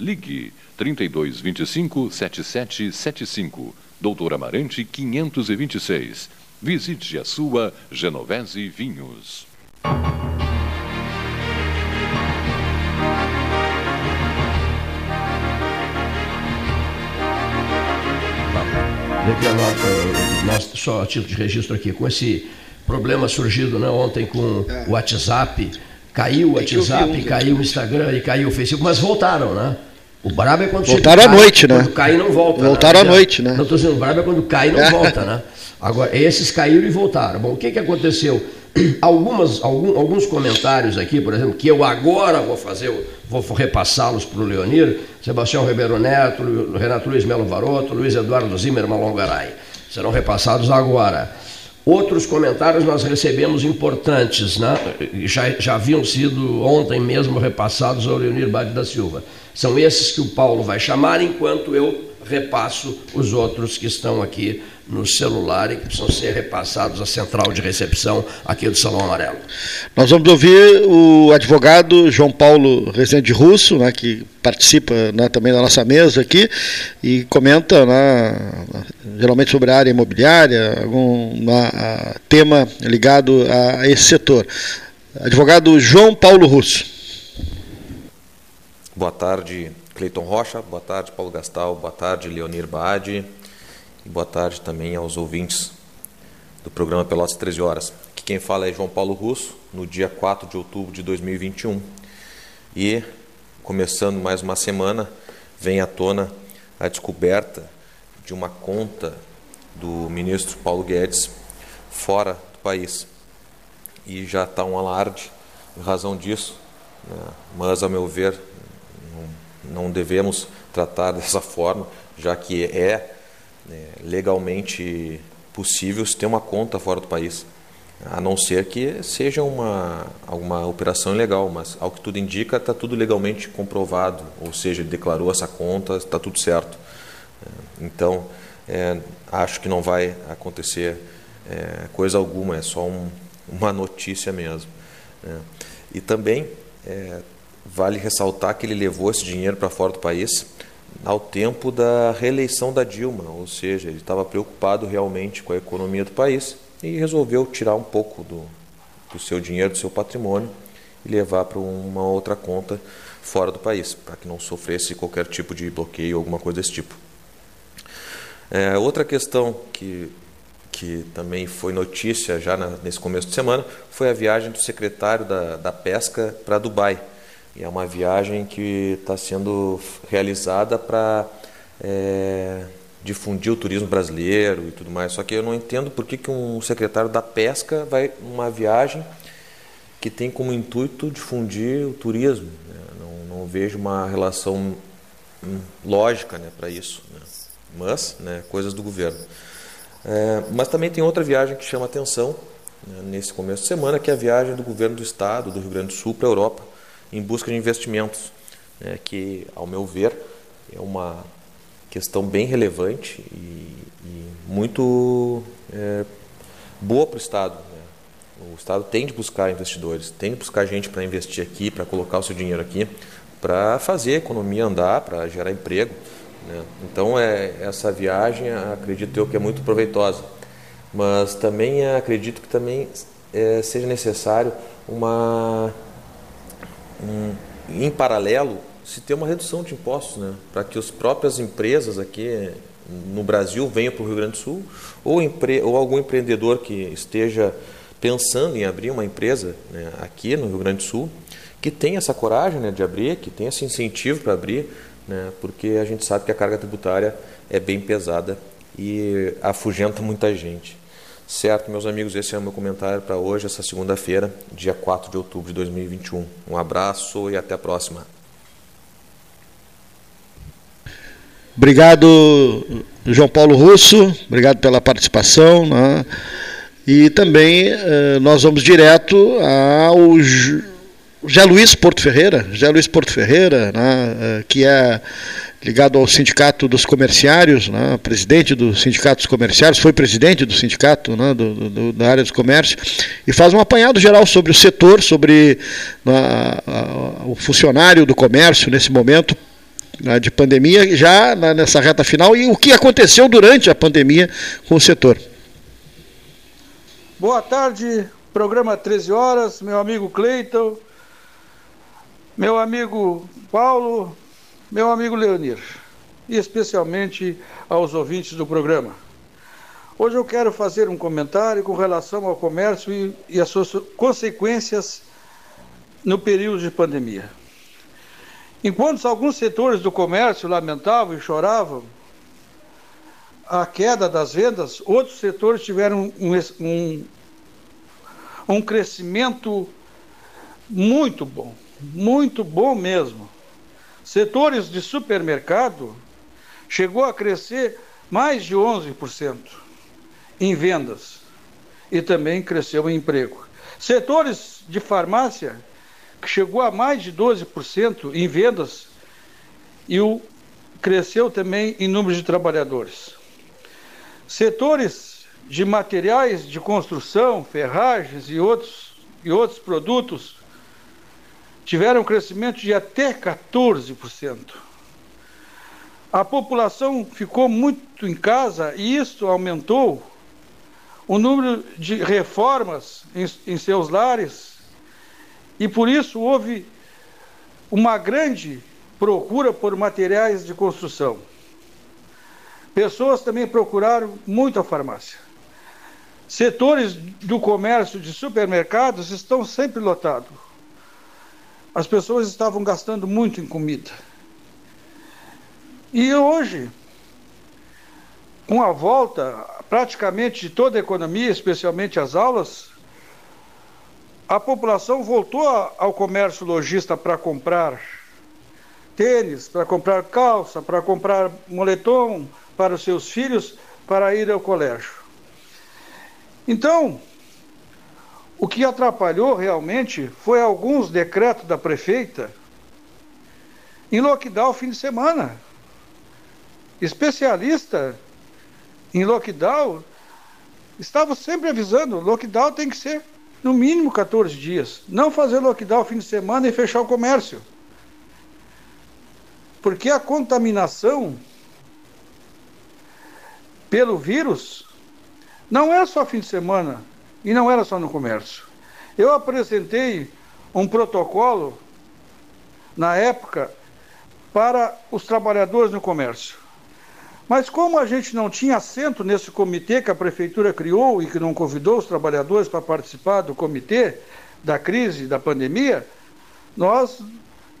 G: Ligue 3225 7775, Doutor Amarante 526. Visite a sua Genovese Vinhos.
B: Nota, nós, só a título de registro aqui, com esse problema surgido né, ontem com o WhatsApp, caiu o WhatsApp, caiu o Instagram e caiu o Facebook, mas voltaram, né? O brabo é quando
A: Voltaram à noite, né?
B: Quando cai não volta.
A: Né? Voltaram né? à noite, né?
B: Não estou dizendo, o brabo é quando cai e não é. volta, né? Agora, esses caíram e voltaram. Bom, o que, que aconteceu? Algumas, algum, alguns comentários aqui, por exemplo, que eu agora vou fazer, vou repassá-los para o Leonir, Sebastião Ribeiro Neto, Renato Luiz Melo Varoto, Luiz Eduardo Zimmermann Longaray. Serão repassados agora. Outros comentários nós recebemos importantes, né? já, já haviam sido ontem mesmo repassados ao Leonir Bade da Silva. São esses que o Paulo vai chamar, enquanto eu repasso os outros que estão aqui no celular e que precisam ser repassados à central de recepção aqui do Salão Amarelo.
A: Nós vamos ouvir o advogado João Paulo Rezende Russo, né, que participa né, também da nossa mesa aqui e comenta né, geralmente sobre a área imobiliária, algum né, tema ligado a esse setor. Advogado João Paulo Russo.
I: Boa tarde, Cleiton Rocha. Boa tarde, Paulo Gastal. Boa tarde, Leonir Baade. E boa tarde também aos ouvintes do programa Pelotas 13 Horas. Aqui quem fala é João Paulo Russo, no dia 4 de outubro de 2021. E, começando mais uma semana, vem à tona a descoberta de uma conta do ministro Paulo Guedes fora do país. E já está um alarde em razão disso, né? mas, ao meu ver, não, devemos tratar dessa forma, já que é é, legalmente possível ter uma conta fora do país, a não ser que seja uma alguma operação ilegal, mas ao que tudo indica está tudo legalmente comprovado, ou seja, ele declarou essa conta, está tudo certo. É, então, é, acho que não vai acontecer é, coisa alguma, é só um, uma notícia mesmo. Né? E também é, vale ressaltar que ele levou esse dinheiro para fora do país ao tempo da reeleição da Dilma, ou seja, ele estava preocupado realmente com a economia do país e resolveu tirar um pouco do, do seu dinheiro, do seu patrimônio e levar para uma outra conta fora do país, para que não sofresse qualquer tipo de bloqueio ou alguma coisa desse tipo. É, outra questão que, que também foi notícia já na, nesse começo de semana foi a viagem do secretário da, da Pesca para Dubai é uma viagem que está sendo realizada para é, difundir o turismo brasileiro e tudo mais. Só que eu não entendo por que, que um secretário da pesca vai numa viagem que tem como intuito difundir o turismo. Né? Não, não, vejo uma relação hum, lógica né, para isso. Né? Mas, né, coisas do governo. É, mas também tem outra viagem que chama atenção né, nesse começo de semana, que é a viagem do governo do estado do Rio Grande do Sul para a Europa em busca de investimentos, né, que, ao meu ver, é uma questão bem relevante e, e muito é, boa para o Estado. Né? O Estado tem de buscar investidores, tem de buscar gente para investir aqui, para colocar o seu dinheiro aqui, para fazer a economia andar, para gerar emprego. Né? Então, é, essa viagem, acredito eu, que é muito proveitosa. Mas também acredito que também é, seja necessário uma um, em paralelo, se ter uma redução de impostos, né? para que as próprias empresas aqui no Brasil venham para o Rio Grande do Sul, ou, empre, ou algum empreendedor que esteja pensando em abrir uma empresa né, aqui no Rio Grande do Sul, que tenha essa coragem né, de abrir, que tenha esse incentivo para abrir, né, porque a gente sabe que a carga tributária é bem pesada e afugenta muita gente. Certo, meus amigos, esse é o meu comentário para hoje, essa segunda-feira, dia 4 de outubro de 2021. Um abraço e até a próxima.
A: Obrigado, João Paulo Russo, obrigado pela participação. Né? E também eh, nós vamos direto ao José Luiz Porto Ferreira, José Luiz Porto Ferreira, né? Eh, que é ligado ao Sindicato dos Comerciários, né, presidente do Sindicato dos Comerciários, foi presidente do sindicato né, do, do, da área dos comércios, e faz um apanhado geral sobre o setor, sobre né, o funcionário do comércio nesse momento né, de pandemia, já nessa reta final, e o que aconteceu durante a pandemia com o setor.
J: Boa tarde, programa 13 horas, meu amigo Cleiton, meu amigo Paulo, meu amigo Leonir, e especialmente aos ouvintes do programa. Hoje eu quero fazer um comentário com relação ao comércio e, e as suas consequências no período de pandemia. Enquanto alguns setores do comércio lamentavam e choravam a queda das vendas, outros setores tiveram um, um, um crescimento muito bom, muito bom mesmo. Setores de supermercado chegou a crescer mais de 11% em vendas e também cresceu em emprego. Setores de farmácia que chegou a mais de 12% em vendas e o cresceu também em número de trabalhadores. Setores de materiais de construção, ferragens e outros, e outros produtos tiveram um crescimento de até 14%. A população ficou muito em casa e isso aumentou o número de reformas em, em seus lares e por isso houve uma grande procura por materiais de construção. Pessoas também procuraram muito a farmácia. Setores do comércio de supermercados estão sempre lotados. As pessoas estavam gastando muito em comida. E hoje, com a volta praticamente de toda a economia, especialmente as aulas, a população voltou ao comércio lojista para comprar tênis, para comprar calça, para comprar moletom, para os seus filhos para ir ao colégio. Então, o que atrapalhou realmente foi alguns decretos da prefeita em lockdown fim de semana. Especialista em lockdown estava sempre avisando, lockdown tem que ser no mínimo 14 dias. Não fazer lockdown fim de semana e fechar o comércio. Porque a contaminação pelo vírus, não é só fim de semana e não era só no comércio. Eu apresentei um protocolo na época para os trabalhadores no comércio. Mas como a gente não tinha assento nesse comitê que a prefeitura criou e que não convidou os trabalhadores para participar do comitê da crise, da pandemia, nós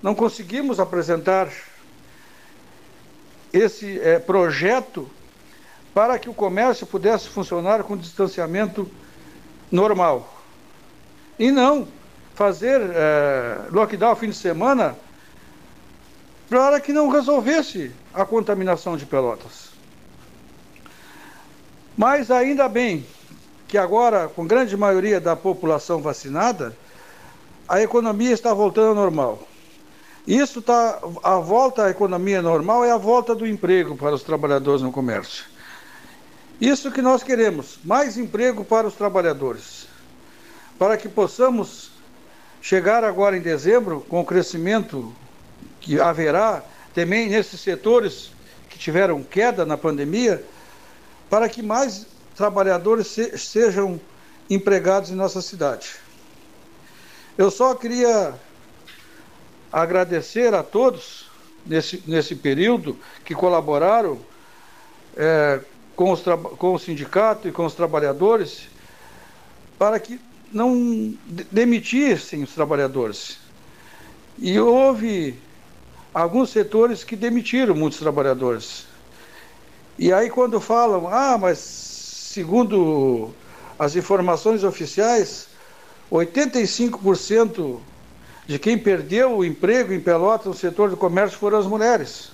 J: não conseguimos apresentar esse é, projeto para que o comércio pudesse funcionar com distanciamento normal. E não fazer é, lockdown fim de semana para que não resolvesse a contaminação de Pelotas. Mas ainda bem que agora, com grande maioria da população vacinada, a economia está voltando ao normal. Isso está a volta à economia normal é a volta do emprego para os trabalhadores no comércio. Isso que nós queremos, mais emprego para os trabalhadores, para que possamos chegar agora em dezembro com o crescimento que haverá também nesses setores que tiveram queda na pandemia, para que mais trabalhadores se, sejam empregados em nossa cidade. Eu só queria agradecer a todos nesse, nesse período que colaboraram é, com, os com o sindicato e com os trabalhadores para que não demitissem os trabalhadores. E houve alguns setores que demitiram muitos trabalhadores. E aí quando falam, ah, mas segundo as informações oficiais, 85% de quem perdeu o emprego em Pelotas no setor do comércio foram as mulheres.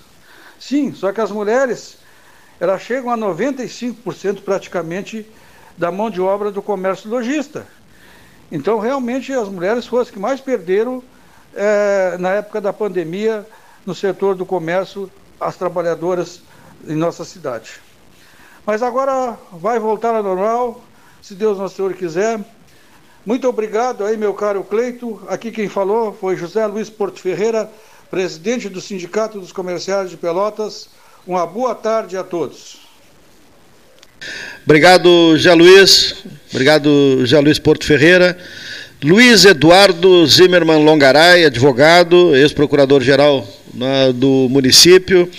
J: Sim, só que as mulheres elas chegam a 95% praticamente da mão de obra do comércio lojista. Então, realmente, as mulheres foram as que mais perderam é, na época da pandemia no setor do comércio, as trabalhadoras em nossa cidade. Mas agora vai voltar ao normal, se Deus Nosso Senhor quiser. Muito obrigado aí, meu caro Cleito. Aqui quem falou foi José Luiz Porto Ferreira, presidente do Sindicato dos Comerciários de Pelotas. Uma boa tarde a todos.
A: Obrigado, José Luiz. Obrigado, José Luiz Porto Ferreira. Luiz Eduardo Zimmermann Longaray, advogado, ex-procurador-geral né, do município,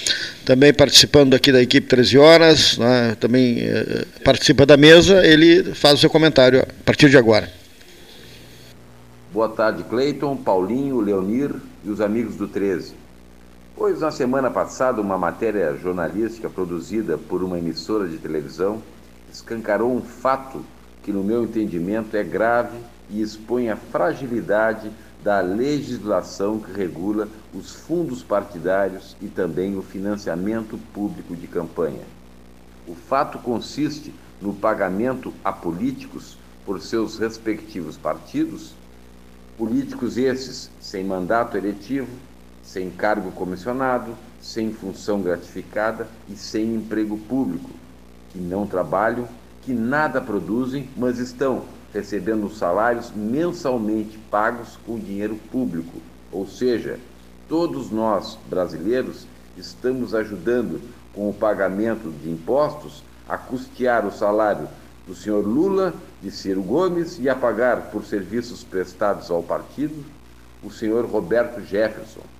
A: também participando aqui da equipe 13 horas, né, também eh, participa da mesa, ele faz o seu comentário a partir de agora.
K: Boa tarde, Cleiton, Paulinho, Leonir e os amigos do 13. Pois na semana passada, uma matéria jornalística produzida por uma emissora de televisão escancarou um fato que, no meu entendimento, é grave e expõe a fragilidade da legislação que regula os fundos partidários e também o financiamento público de campanha. O fato consiste no pagamento a políticos por seus respectivos partidos, políticos esses sem mandato eletivo, sem cargo comissionado, sem função gratificada e sem emprego público, que não trabalham, que nada produzem, mas estão recebendo salários mensalmente pagos com dinheiro público. Ou seja, todos nós, brasileiros, estamos ajudando com o pagamento de impostos a custear o salário do senhor Lula, de Ciro Gomes e a pagar por serviços prestados ao partido o senhor Roberto Jefferson.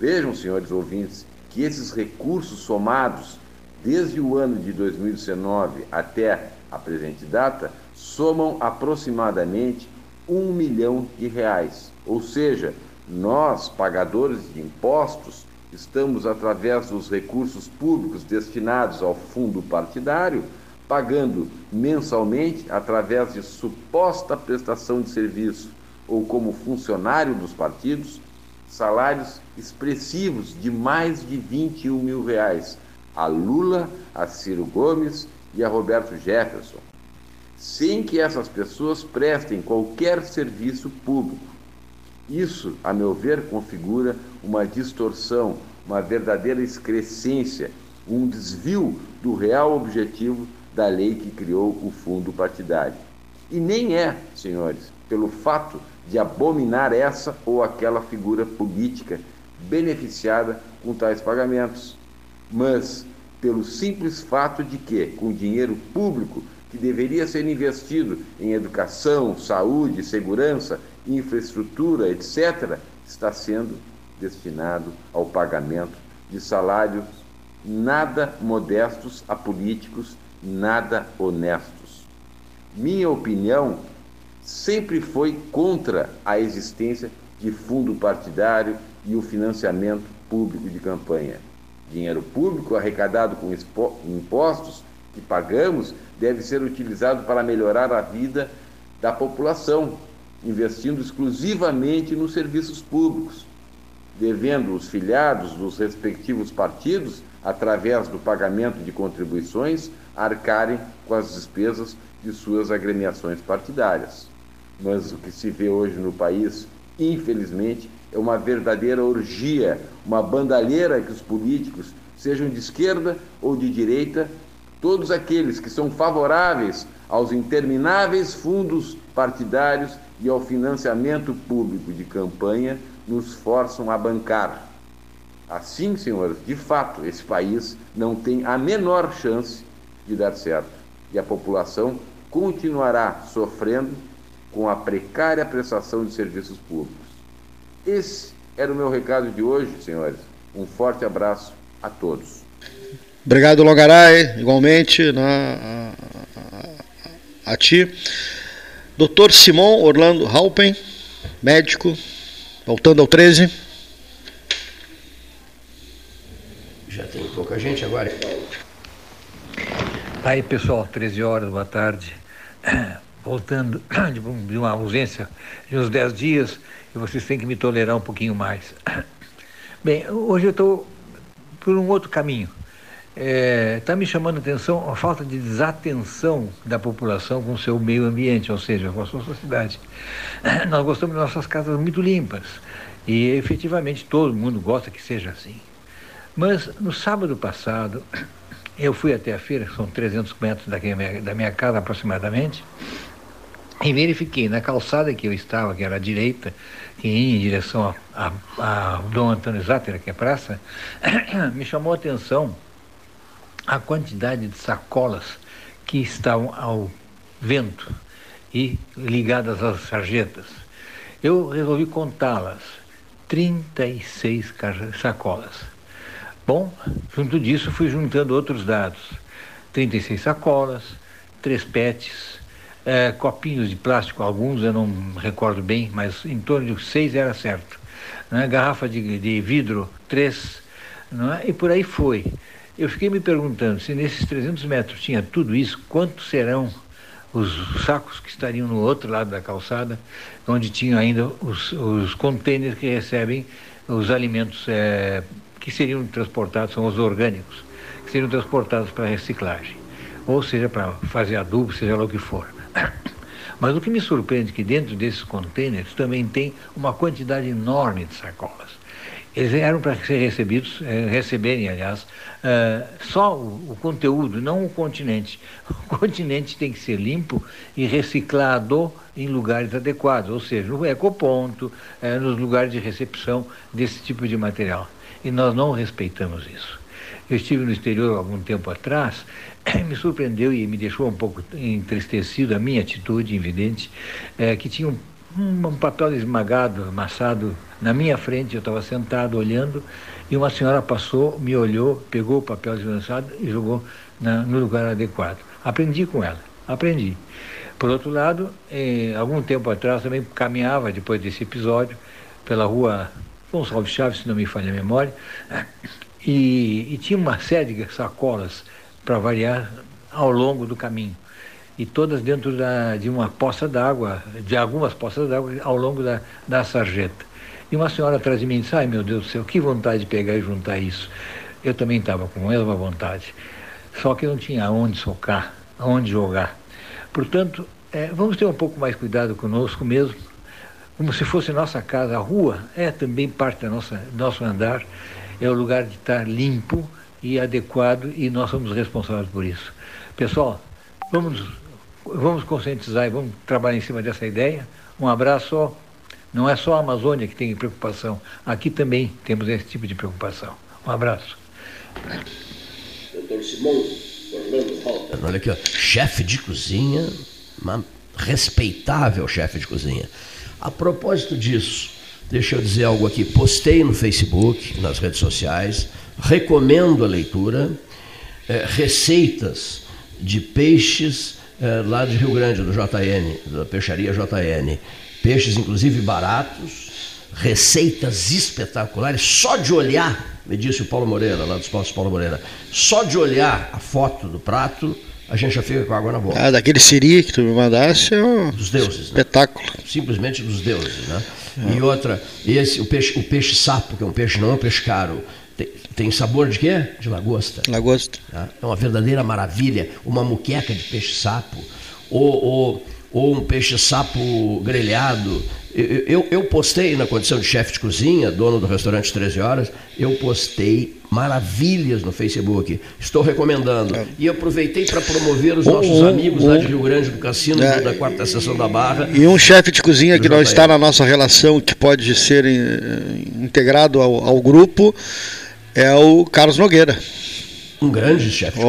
K: Vejam, senhores ouvintes, que esses recursos somados desde o ano de 2019 até a presente data somam aproximadamente um milhão de reais. Ou seja, nós, pagadores de impostos, estamos, através dos recursos públicos destinados ao fundo partidário, pagando mensalmente, através de suposta prestação de serviço ou como funcionário dos partidos, salários expressivos de mais de 21 mil reais a Lula, a Ciro Gomes e a Roberto Jefferson, sem que essas pessoas prestem qualquer serviço público. Isso, a meu ver, configura uma distorção, uma verdadeira excrescência, um desvio do real objetivo da lei que criou o fundo partidário. E nem é, senhores, pelo fato de abominar essa ou aquela figura política beneficiada com tais pagamentos, mas pelo simples fato de que, com dinheiro público que deveria ser investido em educação, saúde, segurança, infraestrutura, etc., está sendo destinado ao pagamento de salários nada modestos a políticos, nada honestos. Minha opinião sempre foi contra a existência de fundo partidário e o financiamento público de campanha. Dinheiro público arrecadado com impostos que pagamos deve ser utilizado para melhorar a vida da população, investindo exclusivamente nos serviços públicos, devendo os filiados dos respectivos partidos, através do pagamento de contribuições, arcarem com as despesas de suas agremiações partidárias. Mas o que se vê hoje no país, infelizmente, uma verdadeira orgia, uma bandalheira que os políticos, sejam de esquerda ou de direita, todos aqueles que são favoráveis aos intermináveis fundos partidários e ao financiamento público de campanha, nos forçam a bancar. Assim, senhores, de fato, esse país não tem a menor chance de dar certo e a população continuará sofrendo com a precária prestação de serviços públicos. Esse era o meu recado de hoje, senhores. Um forte abraço a todos.
A: Obrigado, Longaray, igualmente né, a, a, a ti. Doutor Simon Orlando Halpen, médico, voltando ao 13.
B: Já tem pouca gente agora.
L: Aí, pessoal, 13 horas, boa tarde. Voltando de uma ausência de uns 10 dias, e vocês têm que me tolerar um pouquinho mais. Bem, hoje eu estou por um outro caminho. Está é, tá me chamando a atenção a falta de desatenção da população com o seu meio ambiente, ou seja, com a sua sociedade. Nós gostamos de nossas casas muito limpas e efetivamente todo mundo gosta que seja assim. Mas no sábado passado, eu fui até a feira, que são 300 metros da minha casa aproximadamente, e verifiquei na calçada que eu estava, que era à direita, que ia em direção a, a, a Dom Antônio Zátera, que é praça, me chamou a atenção a quantidade de sacolas que estavam ao vento e ligadas às sarjetas. Eu resolvi contá-las, 36 sacolas. Bom, junto disso fui juntando outros dados. 36 sacolas, três PETs, é, copinhos de plástico, alguns eu não recordo bem, mas em torno de seis era certo. Né? Garrafa de, de vidro, três, não é? e por aí foi. Eu fiquei me perguntando se nesses 300 metros tinha tudo isso, quantos serão os sacos que estariam no outro lado da calçada, onde tinham ainda os, os containers que recebem os alimentos é, que seriam transportados, são os orgânicos, que seriam transportados para reciclagem, ou seja, para fazer adubo, seja lá o que for. Mas o que me surpreende é que dentro desses containers também tem uma quantidade enorme de sacolas. Eles eram para ser recebidos, eh, receberem, aliás, eh, só o, o, conteúdo, não o continente. O continente tem que ser limpo e reciclado em lugares adequados, ou seja, no ecoponto, eh, nos lugares de recepção desse tipo de material. E nós não respeitamos isso. Eu estive no exterior algum tempo atrás, me surpreendeu e me deixou um pouco entristecido a minha atitude evidente, que tinha um um papel esmagado, amassado na minha frente. Eu estava sentado olhando e uma senhora passou, me olhou, pegou o papel desmanchado e jogou na, no lugar adequado. Aprendi com ela, aprendi. Por outro lado, eh, algum tempo atrás também caminhava, depois desse episódio, pela rua Gonçalves Chaves, se não me falha a memória, e, e tinha uma série de sacolas, para variar, ao longo do caminho e todas dentro da, de uma poça d'água, de algumas poças d'água ao longo da, da sarjeta. E uma senhora atrás de mim disse, ai meu Deus do céu, que vontade de pegar e juntar isso. Eu também estava com a mesma vontade, só que não tinha aonde socar, aonde jogar. Portanto, é, vamos ter um pouco mais cuidado conosco mesmo, como se fosse nossa casa. A rua é também parte do nosso andar, é o lugar de estar limpo e adequado e nós somos responsáveis por isso. Pessoal, vamos vamos conscientizar e vamos trabalhar em cima dessa ideia. Um abraço. Não é só a Amazônia que tem preocupação, aqui também temos esse tipo de preocupação. Um abraço.
B: Doutor Simão Orlando Olha aqui, ó, chefe de cozinha, uma respeitável chefe de cozinha. A propósito disso, deixa eu dizer algo aqui. Postei no Facebook, nas redes sociais, recomendo a leitura, é, receitas de peixes é, lá de Rio Grande, do JN, da peixaria JN. Peixes, inclusive, baratos, receitas espetaculares, só de olhar, me disse o Paulo Moreira, lá dos postos Paulo Moreira, só de olhar a foto do prato, a gente já fica com água na boca.
A: Ah, daquele siri que tu me mandasse é um
B: dos deuses,
A: espetáculo.
B: Né? Simplesmente dos deuses, né? É. E outra, esse, o peixe, o peixe sapo, que é um peixe, não é um peixe caro, tem, sabor de quê? De lagosta.
A: Lagosta.
B: Tá? É uma verdadeira maravilha. Uma muqueca de peixe-sapo, ou, ou, ou, um peixe-sapo grelhado. Eu, eu, eu, postei na condição de chefe de cozinha, dono do restaurante 13 Horas, eu postei maravilhas no Facebook. Estou recomendando. É. E aproveitei para promover os nossos um, amigos um, lá de Rio Grande do Cassino, é, da quarta sessão da Barra.
A: E um chefe de cozinha que não está na nossa relação, que pode ser integrado ao, ao grupo é o Carlos Nogueira.
B: Um grande chefe.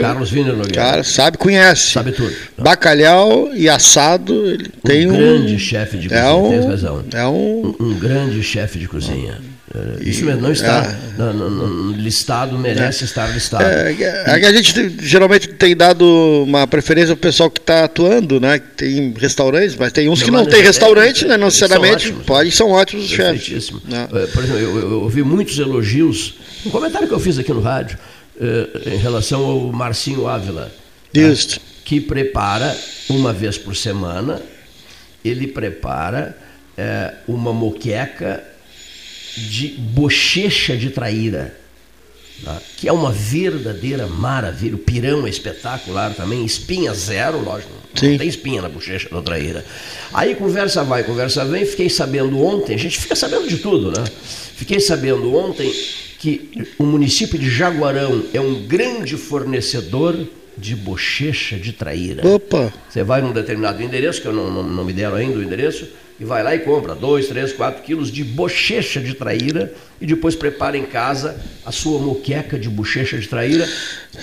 A: Carlos Wiener Nogueira. Cara, sabe, conhece.
B: Sabe tudo.
A: Bacalhau e assado, ele um tem
B: um. grande chefe de
A: é
B: cozinha,
A: um,
B: tens razão.
A: É um...
B: um. um grande chefe de cozinha. É, isso mesmo, não está é, no listado, merece é, estar listado. É,
A: é, a gente geralmente tem dado uma preferência para o pessoal que está atuando, né? Tem restaurantes, mas tem uns não, que não tem restaurante, né? Não necessariamente. São ótimos, pode, são ótimos os chefes.
B: Né? Por exemplo, eu, eu ouvi muitos elogios um comentário que eu fiz aqui no rádio eh, em relação ao Marcinho Ávila.
A: Tá?
B: Que prepara uma vez por semana, ele prepara eh, uma moqueca de bochecha de traíra. Tá? Que é uma verdadeira maravilha. O pirão é espetacular também, espinha zero, lógico. Sim. Não tem espinha na bochecha da traíra. Aí conversa vai, conversa vem. Fiquei sabendo ontem, a gente fica sabendo de tudo, né? Fiquei sabendo ontem que o município de Jaguarão é um grande fornecedor de bochecha de traíra.
A: Opa!
B: Você vai num determinado endereço, que eu não, não, não me deram ainda o endereço, e vai lá e compra 2, 3, 4 quilos de bochecha de traíra e depois prepara em casa a sua moqueca de bochecha de traíra,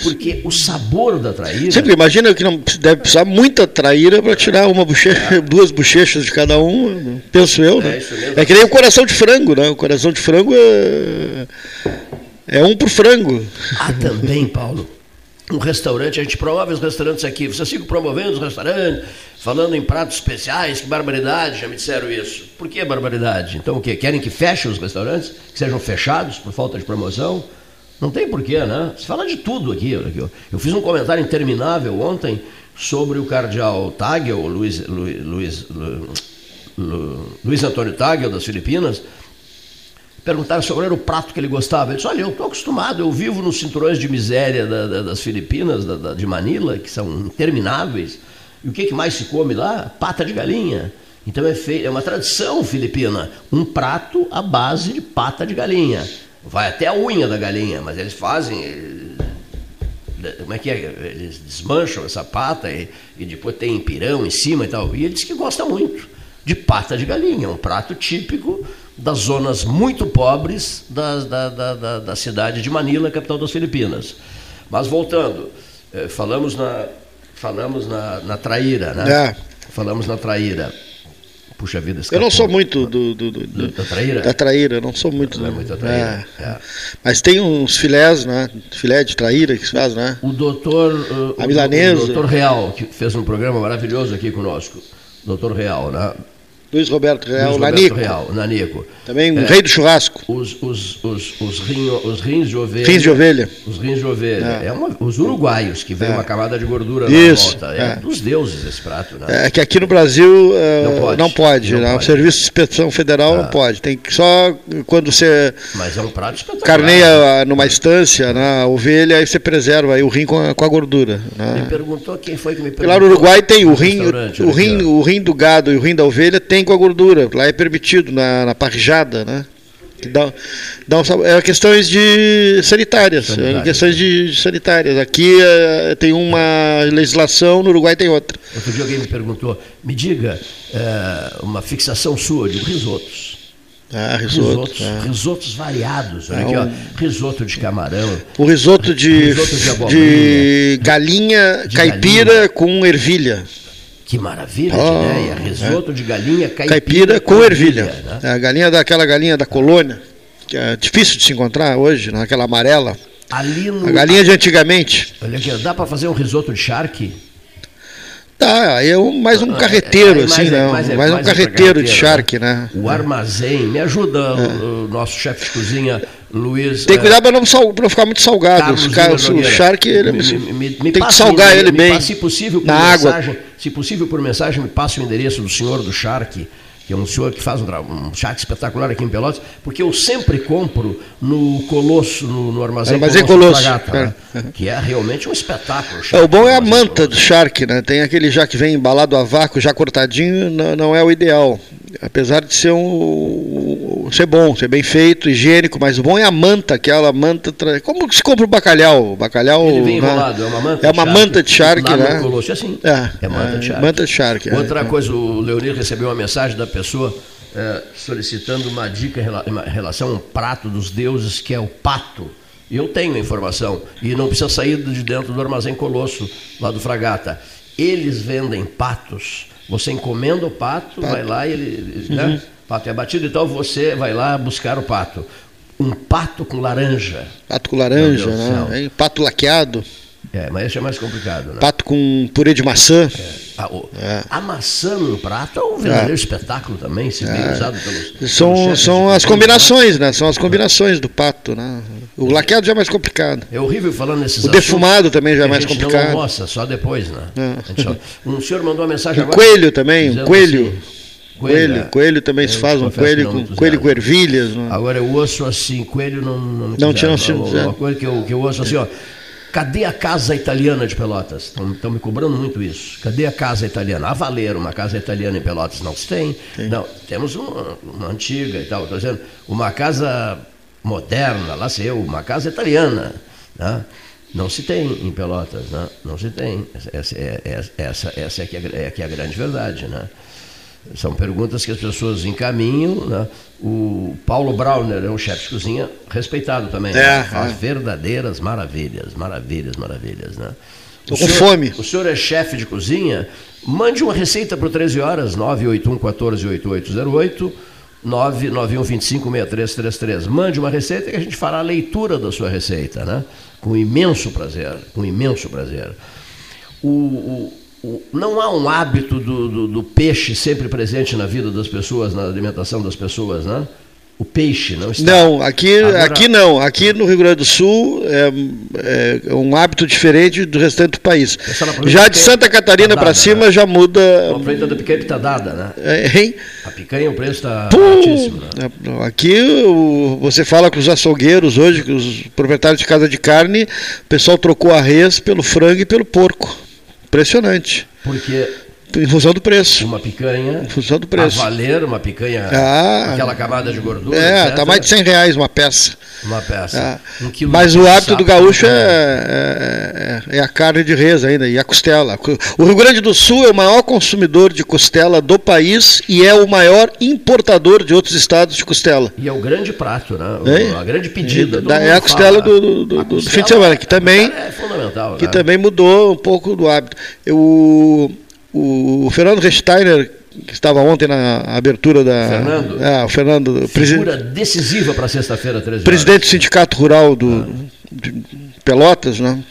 B: porque o sabor da traíra.
A: Sempre imagina que não deve precisar muita traíra para tirar uma bochecha, é. duas bochechas de cada um, penso eu, né? É, isso mesmo. é que nem o coração de frango, né? O coração de frango é É um por frango.
B: Ah, também, Paulo. Um restaurante, a gente promove os restaurantes aqui. Vocês ficam promovendo os restaurantes, falando em pratos especiais, que barbaridade, já me disseram isso. Por que barbaridade? Então o quê? Querem que fechem os restaurantes? Que sejam fechados por falta de promoção? Não tem porquê, né? Se fala de tudo aqui. Eu fiz um comentário interminável ontem sobre o cardeal Tagel, Luiz, Luiz, Luiz, Luiz Antônio Tagel, das Filipinas, Perguntaram sobre era o prato que ele gostava. Ele disse: Olha, eu estou acostumado, eu vivo nos cinturões de miséria da, da, das Filipinas, da, de Manila, que são intermináveis. E o que, que mais se come lá? Pata de galinha. Então é, feito, é uma tradição filipina. Um prato à base de pata de galinha. Vai até a unha da galinha, mas eles fazem. Como é que é? Eles desmancham essa pata e, e depois tem pirão em cima e tal. E ele disse que gosta muito de pata de galinha, um prato típico das zonas muito pobres da, da, da, da, cidade de Manila, capital das Filipinas. Mas voltando, eh, falamos na, falamos na, na traíra, né? É. Falamos na traíra. Puxa vida,
A: escapou. Eu não sou muito do, do, do, do
B: da traíra?
A: Da traíra, não sou muito.
B: Não é muito da traíra.
A: É. É. Mas tem uns filés, né? Filé de traíra que se faz, né?
B: O doutor. Uh,
A: a milanesa.
B: O doutor Real, que fez um programa maravilhoso aqui conosco. Doutor Real, né?
A: Luiz Roberto Real,
B: Luiz
A: Nanico.
B: Real, Nanico.
A: Também um é, rei do churrasco.
B: Os, os, os, os, rinho, os rins de ovelha.
A: Rins de ovelha.
B: Os rins de ovelha. É. é uma, os uruguaios, que vem é. uma camada de gordura
A: Isso,
B: na volta. É, é, dos deuses esse prato.
A: Né? É que aqui no Brasil uh, não pode. Não pode, não né? pode. O Serviço de Inspeção Federal não ah. pode. Tem que só quando você.
B: Mas é um prato espetacular.
A: Carneia numa estância, né, a ovelha, aí você preserva aí o rim com a, com a gordura.
B: Né? Me perguntou quem foi que me perguntou.
A: Lá no Uruguai tem o rim, o, rim, o rim do gado e o rim da ovelha tem com a gordura Lá é permitido na, na parrijada, né? Que dá, dá um, é questões de sanitárias, é questões de, de, sanitárias. Aqui é, tem uma legislação, no Uruguai tem outra.
B: Outro dia alguém me perguntou, me diga é, uma fixação sua de risotos.
A: Ah, risoto.
B: Risotos,
A: é.
B: risotos variados. Olha aqui, ó. Risoto de camarão.
A: O risoto de, risoto de, de galinha de caipira galinha. com ervilha.
B: Que maravilha oh, de ideia. Risoto é. de galinha caipira,
A: caipira com, com ervilha. ervilha né? É a galinha daquela galinha da colônia, que é difícil de se encontrar hoje, naquela amarela.
B: Ali no...
A: A galinha de antigamente.
B: Olha aqui, dá para fazer um risoto de charque?
A: Tá, é um, mais um ah, carreteiro, é, é, assim, é, não. Mais, mais, um carreteiro de charque, né?
B: né? O armazém, me ajuda o nosso chefe de cozinha Luiz.
A: Tem que cuidar para não, não, ficar muito salgado. o charque, ele, me, me, me tem que salgar ele bem.
B: Se possível,
A: na
B: mensagem,
A: água.
B: Se possível, por mensagem, me passe o endereço do senhor do charque que é um senhor que faz um, um charque espetacular aqui em Pelotas, porque eu sempre compro no Colosso, no, no armazém,
A: armazém Colosso,
B: Gata, né? É. que é realmente um espetáculo.
A: É, o bom é a manta do charque, né? Tem aquele já que vem embalado a vácuo, já cortadinho, não, não é o ideal. Apesar de ser um ser bom, ser bem feito, higiênico, mas o bom é a manta, aquela manta. Tra... Como se compra o bacalhau? O bacalhau.
B: Ele vem né? enrolado, é uma manta.
A: É uma de manta de charque, né?
B: Colosso, é assim. É, é manta de charque.
A: Manta de charque.
B: Outra é. coisa, o Leonir recebeu uma mensagem da pessoa é, solicitando uma dica em relação a um prato dos deuses que é o pato. E eu tenho a informação. E não precisa sair de dentro do armazém Colosso, lá do Fragata. Eles vendem patos. Você encomenda o pato, pato. vai lá e ele. Né? Pato é abatido, então você vai lá buscar o pato. Um pato com laranja.
A: Pato com laranja, né? Pato laqueado.
B: É, mas esse é mais complicado. Né?
A: Pato com purê de maçã.
B: É. A, o, é. a, maçã no prato é um verdadeiro é. espetáculo também, se bem é. usado pelos.
A: São, pelos são as combinações, né? São as combinações do pato, né? O laqueado já é mais complicado.
B: É horrível falando nesses
A: O defumado também já é mais complicado.
B: Nossa, só depois, né? É. Só... Um senhor mandou uma mensagem
A: o agora. Coelho também, um coelho. Assim, Coelho, coelho, coelho também se faz um coelho com coelho com ervilhas. Né?
B: Agora eu ouço assim, coelho não
A: não, não tinha não,
B: uma coisa que eu, que eu ouço assim, ó. Cadê a casa italiana de Pelotas? Estão me cobrando muito isso. Cadê a casa italiana? A valer uma casa italiana em Pelotas não se tem. tem. Não, temos uma, uma, antiga e tal. Estou dizendo, uma casa moderna, lá sei eu, uma casa italiana. Né? Não se tem em Pelotas, né? não se tem. Essa, é, essa, essa é, que é, é, que é a grande verdade. Né? São perguntas que as pessoas encaminham. Né? O Paulo Brauner é um chefe de cozinha respeitado também. É, né? Faz é. verdadeiras maravilhas, maravilhas, maravilhas. Né?
A: Estou com fome.
B: O senhor é chefe de cozinha? Mande uma receita para o 13 horas, 981 14 8808. 991256333. Mande uma receita que a gente fará a leitura da sua receita, né? Com imenso prazer, com imenso prazer. O, não há um hábito do, do, do, peixe sempre presente na vida das pessoas, na alimentação das pessoas, né? O peixe não está.
A: Não, aqui, Agora... aqui não. Aqui no Rio Grande do Sul é, é um hábito diferente do restante do país. Já de Santa Catarina para cima né? já muda.
B: O preço da picanha está dada, né?
A: É, hein?
B: A picanha, o preço está altíssimo. Né?
A: É, aqui o, você fala com os açougueiros hoje, com os proprietários de casa de carne, o pessoal trocou a res pelo frango e pelo porco. Impressionante.
B: Porque
A: em função do preço.
B: Uma picanha.
A: Em função do preço.
B: A valer uma picanha.
A: Ah,
B: aquela camada de gordura.
A: É, está mais de 100 reais uma peça.
B: Uma peça.
A: Ah, um Mas o hábito do gaúcho é, é, é, é, a carne de res ainda e a costela. O Rio Grande do Sul é o maior consumidor de costela do país e é o maior importador de outros estados de costela.
B: E é o grande prato, né? É? A grande pedida.
A: É, a costela do, do, do, do, fim de semana, que também,
B: é fundamental,
A: que
B: né?
A: também mudou um pouco do hábito. Eu o Fernando Resteiner, que estava ontem na abertura da.
B: Fernando?
A: É, o Fernando.
B: Figura decisiva para sexta-feira, 13
A: Presidente do Sindicato Rural do, ah. Pelotas, né?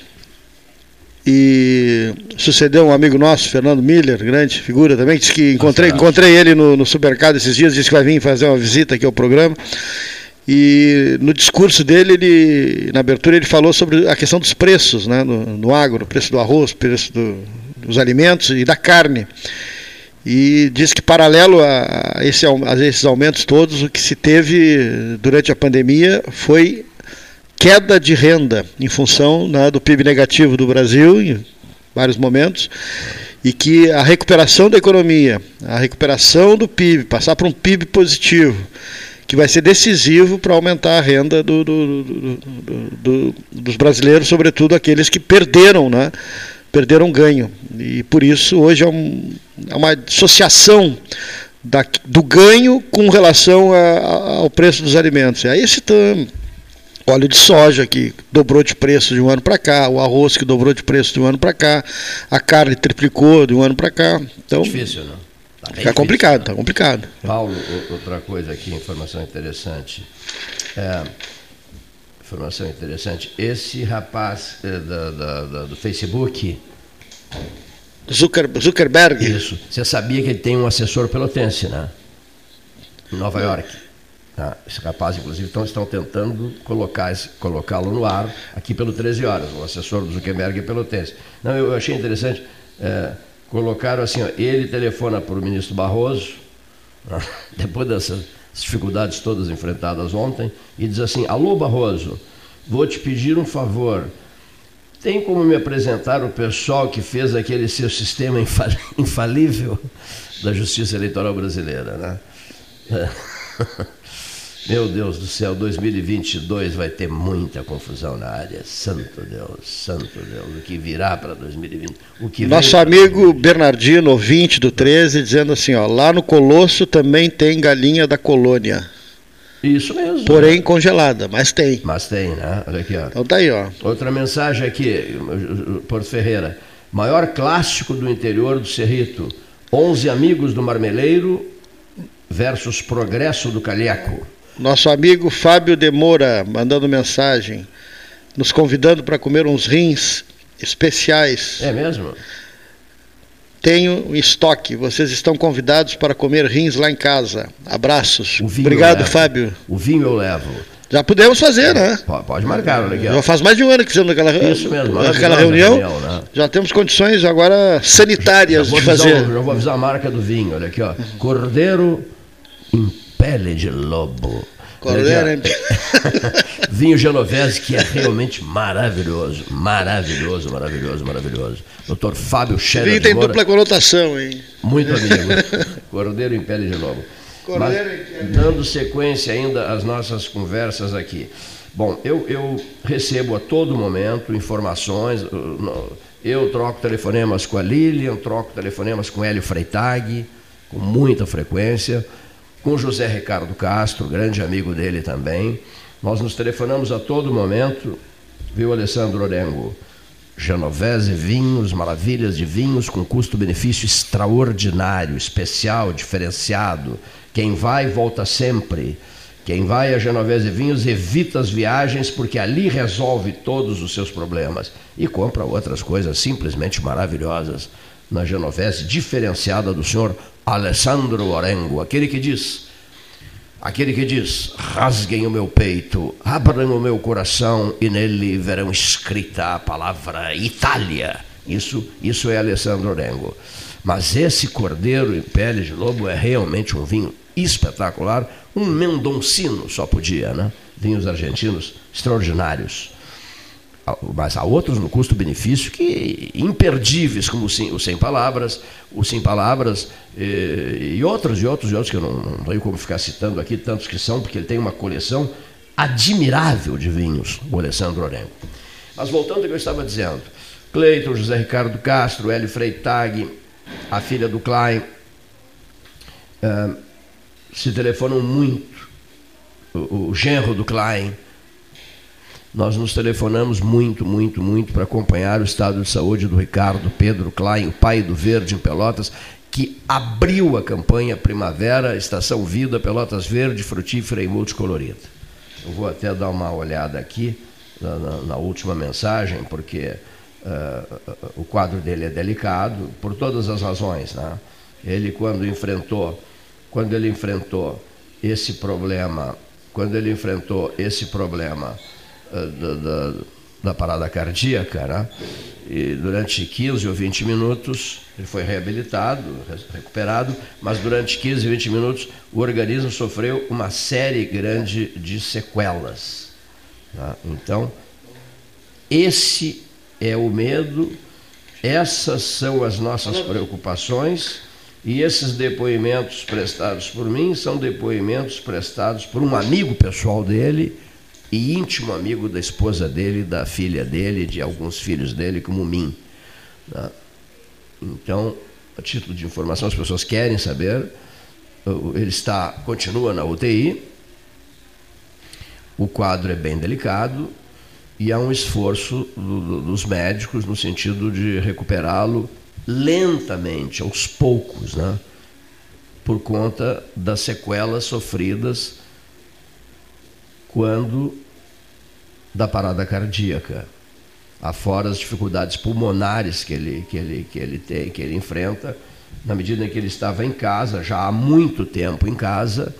A: E sucedeu um amigo nosso, Fernando Miller, grande figura também, disse que encontrei, encontrei ele no, no supermercado esses dias, disse que vai vir fazer uma visita aqui ao programa. E no discurso dele, ele, na abertura, ele falou sobre a questão dos preços né, no, no agro, preço do arroz, preço do, dos alimentos e da carne. E diz que, paralelo a, esse, a esses aumentos todos, o que se teve durante a pandemia foi queda de renda em função né, do PIB negativo do Brasil, em vários momentos, e que a recuperação da economia, a recuperação do PIB, passar para um PIB positivo, que vai ser decisivo para aumentar a renda do, do, do, dos brasileiros, sobretudo aqueles que perderam né, perderam ganho. E por isso hoje é, um, é uma associação da, do ganho com relação a, a, ao preço dos alimentos. E aí esse óleo de soja que dobrou de preço de um ano para cá, o arroz que dobrou de preço de um ano para cá, a carne triplicou de um ano para cá. Então,
B: difícil, não?
A: Tá fica complicado, está complicado.
B: Paulo, outra coisa aqui, informação interessante. É, informação interessante. Esse rapaz eh, da, da, da, do Facebook.
A: Zucker, Zuckerberg.
B: Isso. Você sabia que ele tem um assessor pelotense, né? Em Nova York. Ah, esse rapaz, inclusive, então, estão tentando colocá-lo no ar aqui pelo 13 horas, o assessor do Zuckerberg é pelotense. Não, eu achei interessante. É, colocaram assim, ó, ele telefona para o ministro Barroso, depois dessas dificuldades todas enfrentadas ontem, e diz assim: Alô Barroso, vou te pedir um favor. Tem como me apresentar o pessoal que fez aquele seu sistema infalível da justiça eleitoral brasileira, né? Meu Deus do céu, 2022 vai ter muita confusão na área. Santo Deus, santo Deus, o que virá para 2020? O que
A: Nosso amigo Bernardino, ouvinte do 13, dizendo assim, ó, lá no Colosso também tem galinha da colônia.
B: Isso mesmo.
A: Porém né? congelada, mas tem.
B: Mas tem, né? Olha aqui, ó.
A: Então tá aí, ó.
B: Outra mensagem aqui, Porto Ferreira. Maior clássico do interior do Cerrito. 11 amigos do Marmeleiro versus Progresso do Calheco.
A: Nosso amigo Fábio Demora mandando mensagem, nos convidando para comer uns rins especiais.
B: É mesmo?
A: Tenho em estoque. Vocês estão convidados para comer rins lá em casa. Abraços. Obrigado, Fábio.
B: O vinho eu levo.
A: Já podemos fazer, né?
B: Pode marcar, legal.
A: Já faz mais de um ano que fizemos aquela, Isso mesmo, aquela reunião. reunião né? Já temos condições agora sanitárias de fazer.
B: já vou avisar a marca do vinho, olha aqui, ó. Cordeiro pele de lobo.
A: Cordeiro,
B: Vinho Genovese, que é realmente maravilhoso. Maravilhoso, maravilhoso, maravilhoso. Doutor Fábio Scherer. Vinho
A: tem dupla conotação, hein?
B: Muito amigo. Cordeiro em pele de lobo. Cordeiro Mas, dando sequência ainda às nossas conversas aqui. Bom, eu, eu recebo a todo momento informações. Eu troco telefonemas com a Lilian, troco telefonemas com Hélio Freitag, com muita frequência com José Ricardo Castro, grande amigo dele também. Nós nos telefonamos a todo momento, viu, Alessandro Orengo? Genovese Vinhos, maravilhas de vinhos com custo-benefício extraordinário, especial, diferenciado. Quem vai, volta sempre. Quem vai a Genovese Vinhos evita as viagens porque ali resolve todos os seus problemas e compra outras coisas simplesmente maravilhosas na Genovese, diferenciada do senhor Alessandro Orengo, aquele que diz, aquele que diz, rasguem o meu peito, abram o meu coração e nele verão escrita a palavra Itália. Isso, isso é Alessandro Orengo. Mas esse cordeiro em pele de lobo é realmente um vinho espetacular, um mendoncino só podia, né? Vinhos argentinos extraordinários. Mas há outros no custo-benefício que imperdíveis, como o Sem, o Sem Palavras, o Sem Palavras e, e outros e outros e outros que eu não, não tenho como ficar citando aqui, tantos que são, porque ele tem uma coleção admirável de vinhos, o Alessandro Orengo. Mas voltando ao que eu estava dizendo, Cleiton, José Ricardo Castro, Hélio Freitag, a filha do Klein, uh, se telefonam muito. O, o genro do Klein. Nós nos telefonamos muito, muito, muito para acompanhar o estado de saúde do Ricardo Pedro Klein, o pai do Verde em Pelotas, que abriu a campanha Primavera, Estação Vida, Pelotas Verde, Frutífera e Multicolorida. Eu vou até dar uma olhada aqui na, na, na última mensagem, porque uh, o quadro dele é delicado, por todas as razões. Né? Ele, quando enfrentou quando ele enfrentou esse problema, quando ele enfrentou esse problema da, da, da, parada cardíaca, né? e durante 15 ou 20 minutos ele foi reabilitado, recuperado, mas durante 15 ou 20 minutos o organismo sofreu uma série grande de sequelas. Tá? Então, esse é o medo, essas são as nossas preocupações e esses depoimentos prestados por mim são depoimentos prestados por um amigo pessoal dele e íntimo amigo da esposa dele, da filha dele, de alguns filhos dele, como mim. Né? Então, a título de informação, as pessoas querem saber, ele está, continua na UTI, o quadro é bem delicado e há um esforço do, do, dos médicos no sentido de recuperá-lo lentamente, aos poucos, né? por conta das sequelas sofridas quando da parada cardíaca, afora as dificuldades pulmonares que ele, que ele, que ele tem, que ele enfrenta, na medida em que ele estava em casa, já há muito tempo em casa,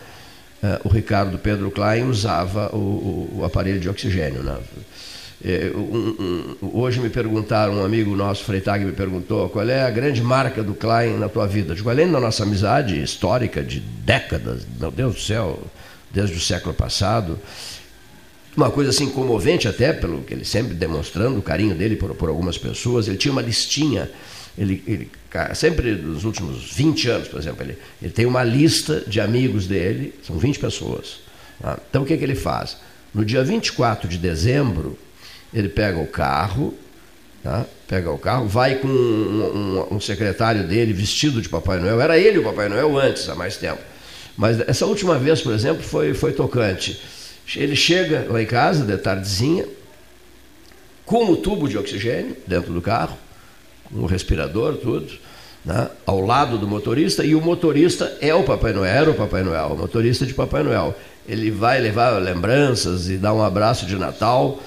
B: eh, o Ricardo Pedro Klein usava o, o, o aparelho de oxigênio. Né? É, um, um, hoje me perguntaram, um amigo nosso, Freitag, me perguntou qual é a grande marca do Klein na tua vida. Digo, além da nossa amizade histórica de décadas, meu Deus do céu, desde o século passado, uma coisa assim comovente até, pelo que ele sempre demonstrando o carinho dele por, por algumas pessoas, ele tinha uma listinha, ele, ele, sempre nos últimos 20 anos, por exemplo, ele, ele tem uma lista de amigos dele, são 20 pessoas. Tá? Então o que, que ele faz? No dia 24 de dezembro, ele pega o carro, tá? pega o carro, vai com um, um, um, secretário dele vestido de Papai Noel. Era ele o Papai Noel antes, há mais tempo. Mas essa última vez, por exemplo, foi, foi tocante. Ele chega lá em casa, de tardezinha, com o tubo de oxigênio dentro do carro, com o respirador, tudo, né? ao lado do motorista, e o motorista é o Papai Noel, era o Papai Noel, o motorista de Papai Noel. Ele vai levar lembranças e dar um abraço de Natal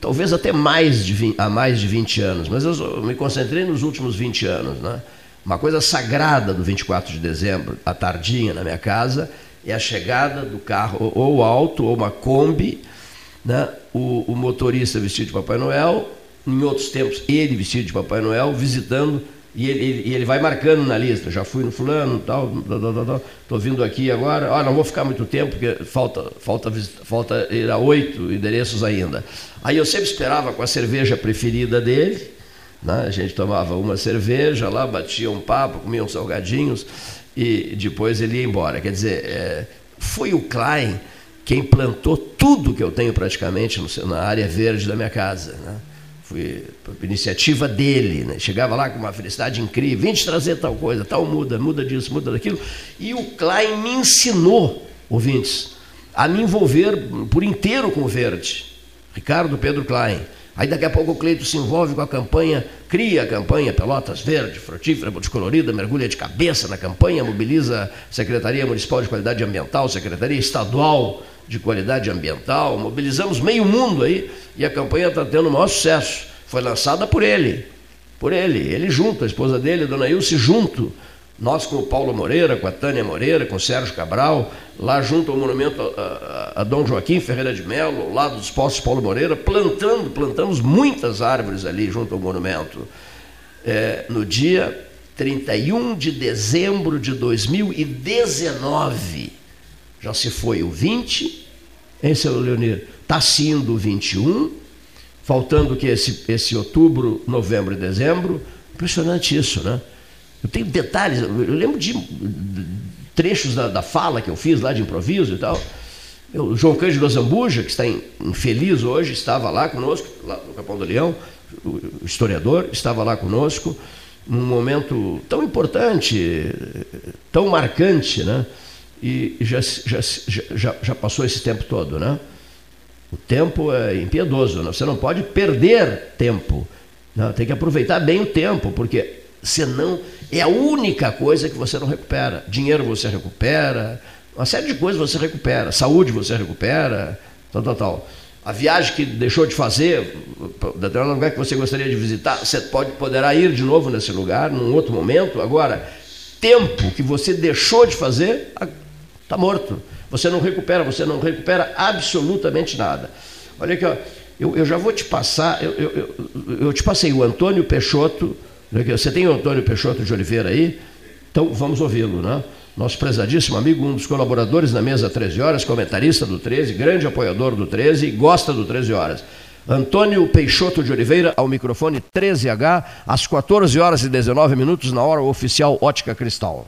B: talvez até mais de 20, há mais de 20 anos, mas eu me concentrei nos últimos 20 anos. Né? Uma coisa sagrada do 24 de dezembro, à tardinha na minha casa, é a chegada do carro, ou alto, ou uma Kombi, né? o, o motorista vestido de Papai Noel, em outros tempos ele vestido de Papai Noel, visitando e ele, ele, ele, vai marcando na lista, já fui no fulano, tal, estou vindo aqui agora, ah, não vou ficar muito tempo, porque falta, falta, falta ir a oito endereços ainda. Aí eu sempre esperava com a cerveja preferida dele, né? a gente tomava uma cerveja lá, batia um papo, comia uns salgadinhos, e depois ele ia embora. Quer dizer, é, foi o Klein quem plantou tudo que eu tenho praticamente no, na área verde da minha casa. Né? Foi iniciativa dele, né? chegava lá com uma felicidade incrível, vem te trazer tal coisa, tal muda, muda disso, muda daquilo. E o Klein me ensinou, ouvintes, a me envolver por inteiro com o verde. Ricardo Pedro Klein. Aí daqui a pouco o Cleito se envolve com a campanha, cria a campanha Pelotas Verde, frutífera, multicolorida, mergulha de cabeça na campanha, mobiliza a Secretaria Municipal de Qualidade Ambiental, Secretaria Estadual de Qualidade Ambiental, mobilizamos meio mundo aí e a campanha está tendo o maior sucesso. Foi lançada por ele, por ele, ele junto, a esposa dele, a dona Ilse, junto nós com o Paulo Moreira, com a Tânia Moreira, com o Sérgio Cabral, lá junto ao monumento a, a, a Dom Joaquim Ferreira de Melo, ao lado dos postos Paulo Moreira, plantando, plantamos muitas árvores ali junto ao monumento. É, no dia 31 de dezembro de 2019, já se foi o 20, hein, seu Leonir? Está sendo o 21, faltando que esse, esse outubro, novembro e dezembro. Impressionante isso, né? Eu tenho detalhes, eu lembro de trechos da, da fala que eu fiz lá de improviso e tal. o João Cândido Zambuja, que está infeliz hoje, estava lá conosco, lá no Capão do Leão, o historiador, estava lá conosco, num momento tão importante, tão marcante, né? E já, já, já, já passou esse tempo todo, né? O tempo é impiedoso, né? você não pode perder tempo. Né? Tem que aproveitar bem o tempo, porque senão é a única coisa que você não recupera. Dinheiro você recupera, uma série de coisas você recupera, saúde você recupera, tal, tal, tal. A viagem que deixou de fazer, determinado lugar que você gostaria de visitar, você pode, poderá ir de novo nesse lugar, num outro momento. Agora, tempo que você deixou de fazer, está morto. Você não recupera, você não recupera absolutamente nada. Olha aqui, ó, eu, eu já vou te passar, eu, eu, eu, eu te passei o Antônio Peixoto, você tem o Antônio Peixoto de Oliveira aí? Então vamos ouvi-lo, né? Nosso prezadíssimo amigo, um dos colaboradores na mesa 13 horas, comentarista do 13, grande apoiador do 13 e gosta do 13 horas. Antônio Peixoto de Oliveira, ao microfone 13H, às 14 horas e 19 minutos, na hora oficial Ótica Cristal.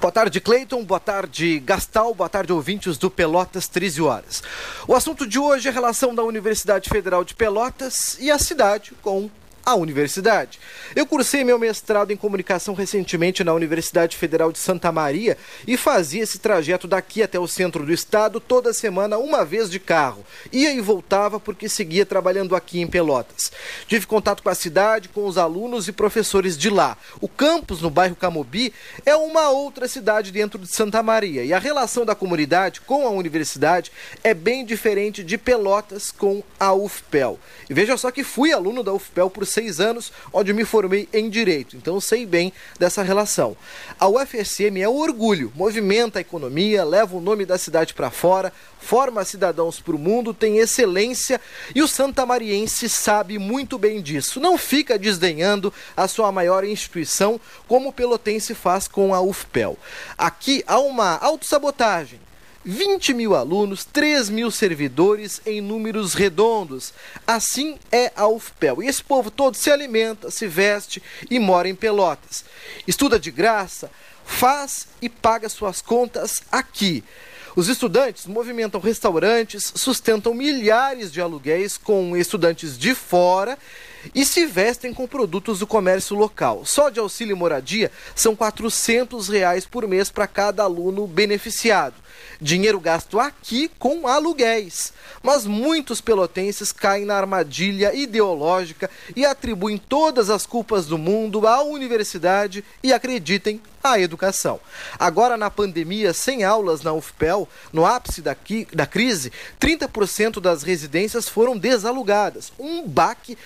M: Boa tarde, Cleiton. Boa tarde, Gastal. Boa tarde, ouvintes do Pelotas 13 horas. O assunto de hoje é a relação da Universidade Federal de Pelotas e a cidade com a universidade. Eu cursei meu mestrado em comunicação recentemente na Universidade Federal de Santa Maria e fazia esse trajeto daqui até o centro do estado toda semana, uma vez de carro. Ia e voltava porque seguia trabalhando aqui em Pelotas. Tive contato com a cidade, com os alunos e professores de lá. O campus no bairro Camobi é uma outra cidade dentro de Santa Maria e a relação da comunidade com a universidade é bem diferente de Pelotas com a UFPEL. E veja só que fui aluno da UFPEL por seis anos, onde me formei em Direito. Então sei bem dessa relação. A UFSM é um orgulho, movimenta a economia, leva o nome da cidade para fora, forma cidadãos para o mundo, tem excelência e o santamariense sabe muito bem disso. Não fica desdenhando a sua maior instituição, como o pelotense faz com a UFPEL. Aqui há uma autossabotagem 20 mil alunos, 3 mil servidores em números redondos. Assim é a UFPEL. E esse povo todo se alimenta, se veste e mora em Pelotas. Estuda de graça, faz e paga suas contas aqui. Os estudantes movimentam restaurantes, sustentam milhares de aluguéis com estudantes de fora e se vestem com produtos do comércio local. Só de auxílio moradia são 400 reais por mês para cada aluno beneficiado. Dinheiro gasto aqui com aluguéis. Mas muitos pelotenses caem na armadilha ideológica e atribuem todas as culpas do mundo à universidade e acreditem a educação. Agora, na pandemia, sem aulas na UFPEL, no ápice da, da crise, 30% das residências foram desalugadas. Um baque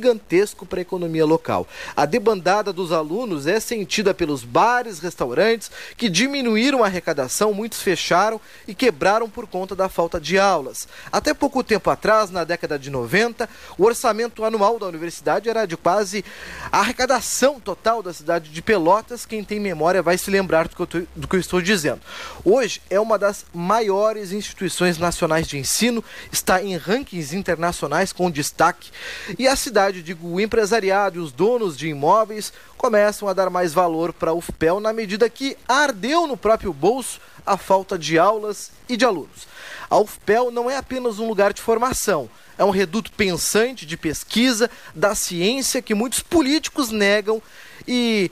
M: gigantesco para a economia local. A debandada dos alunos é sentida pelos bares, restaurantes, que diminuíram a arrecadação, muitos fecharam e quebraram por conta da falta de aulas. Até pouco tempo atrás, na década de 90, o orçamento anual da universidade era de quase a arrecadação total da cidade de Pelotas. Quem tem memória vai se lembrar do que, eu tô, do que eu estou dizendo. Hoje é uma das maiores instituições nacionais de ensino, está em rankings internacionais com destaque e a cidade, digo, o empresariado e os donos de imóveis começam a dar mais valor para a UFPEL na medida que ardeu no próprio bolso a falta de aulas e de alunos. A UFPEL não é apenas um lugar de formação, é um reduto pensante de pesquisa da ciência que muitos políticos negam e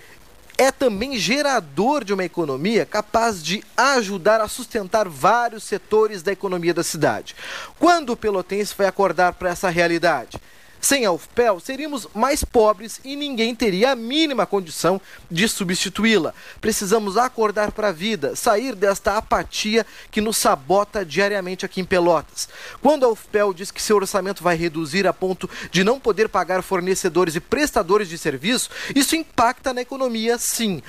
M: é também gerador de uma economia capaz de ajudar a sustentar vários setores da economia da cidade. Quando o Pelotense vai acordar para essa realidade? Sem a UFPEL, seríamos mais pobres e ninguém teria a mínima condição de substituí-la. Precisamos acordar para a vida, sair desta apatia que nos sabota diariamente aqui em Pelotas. Quando a UFPEL diz que seu orçamento vai reduzir a ponto de não poder pagar fornecedores e prestadores de serviço, isso impacta na economia, sim.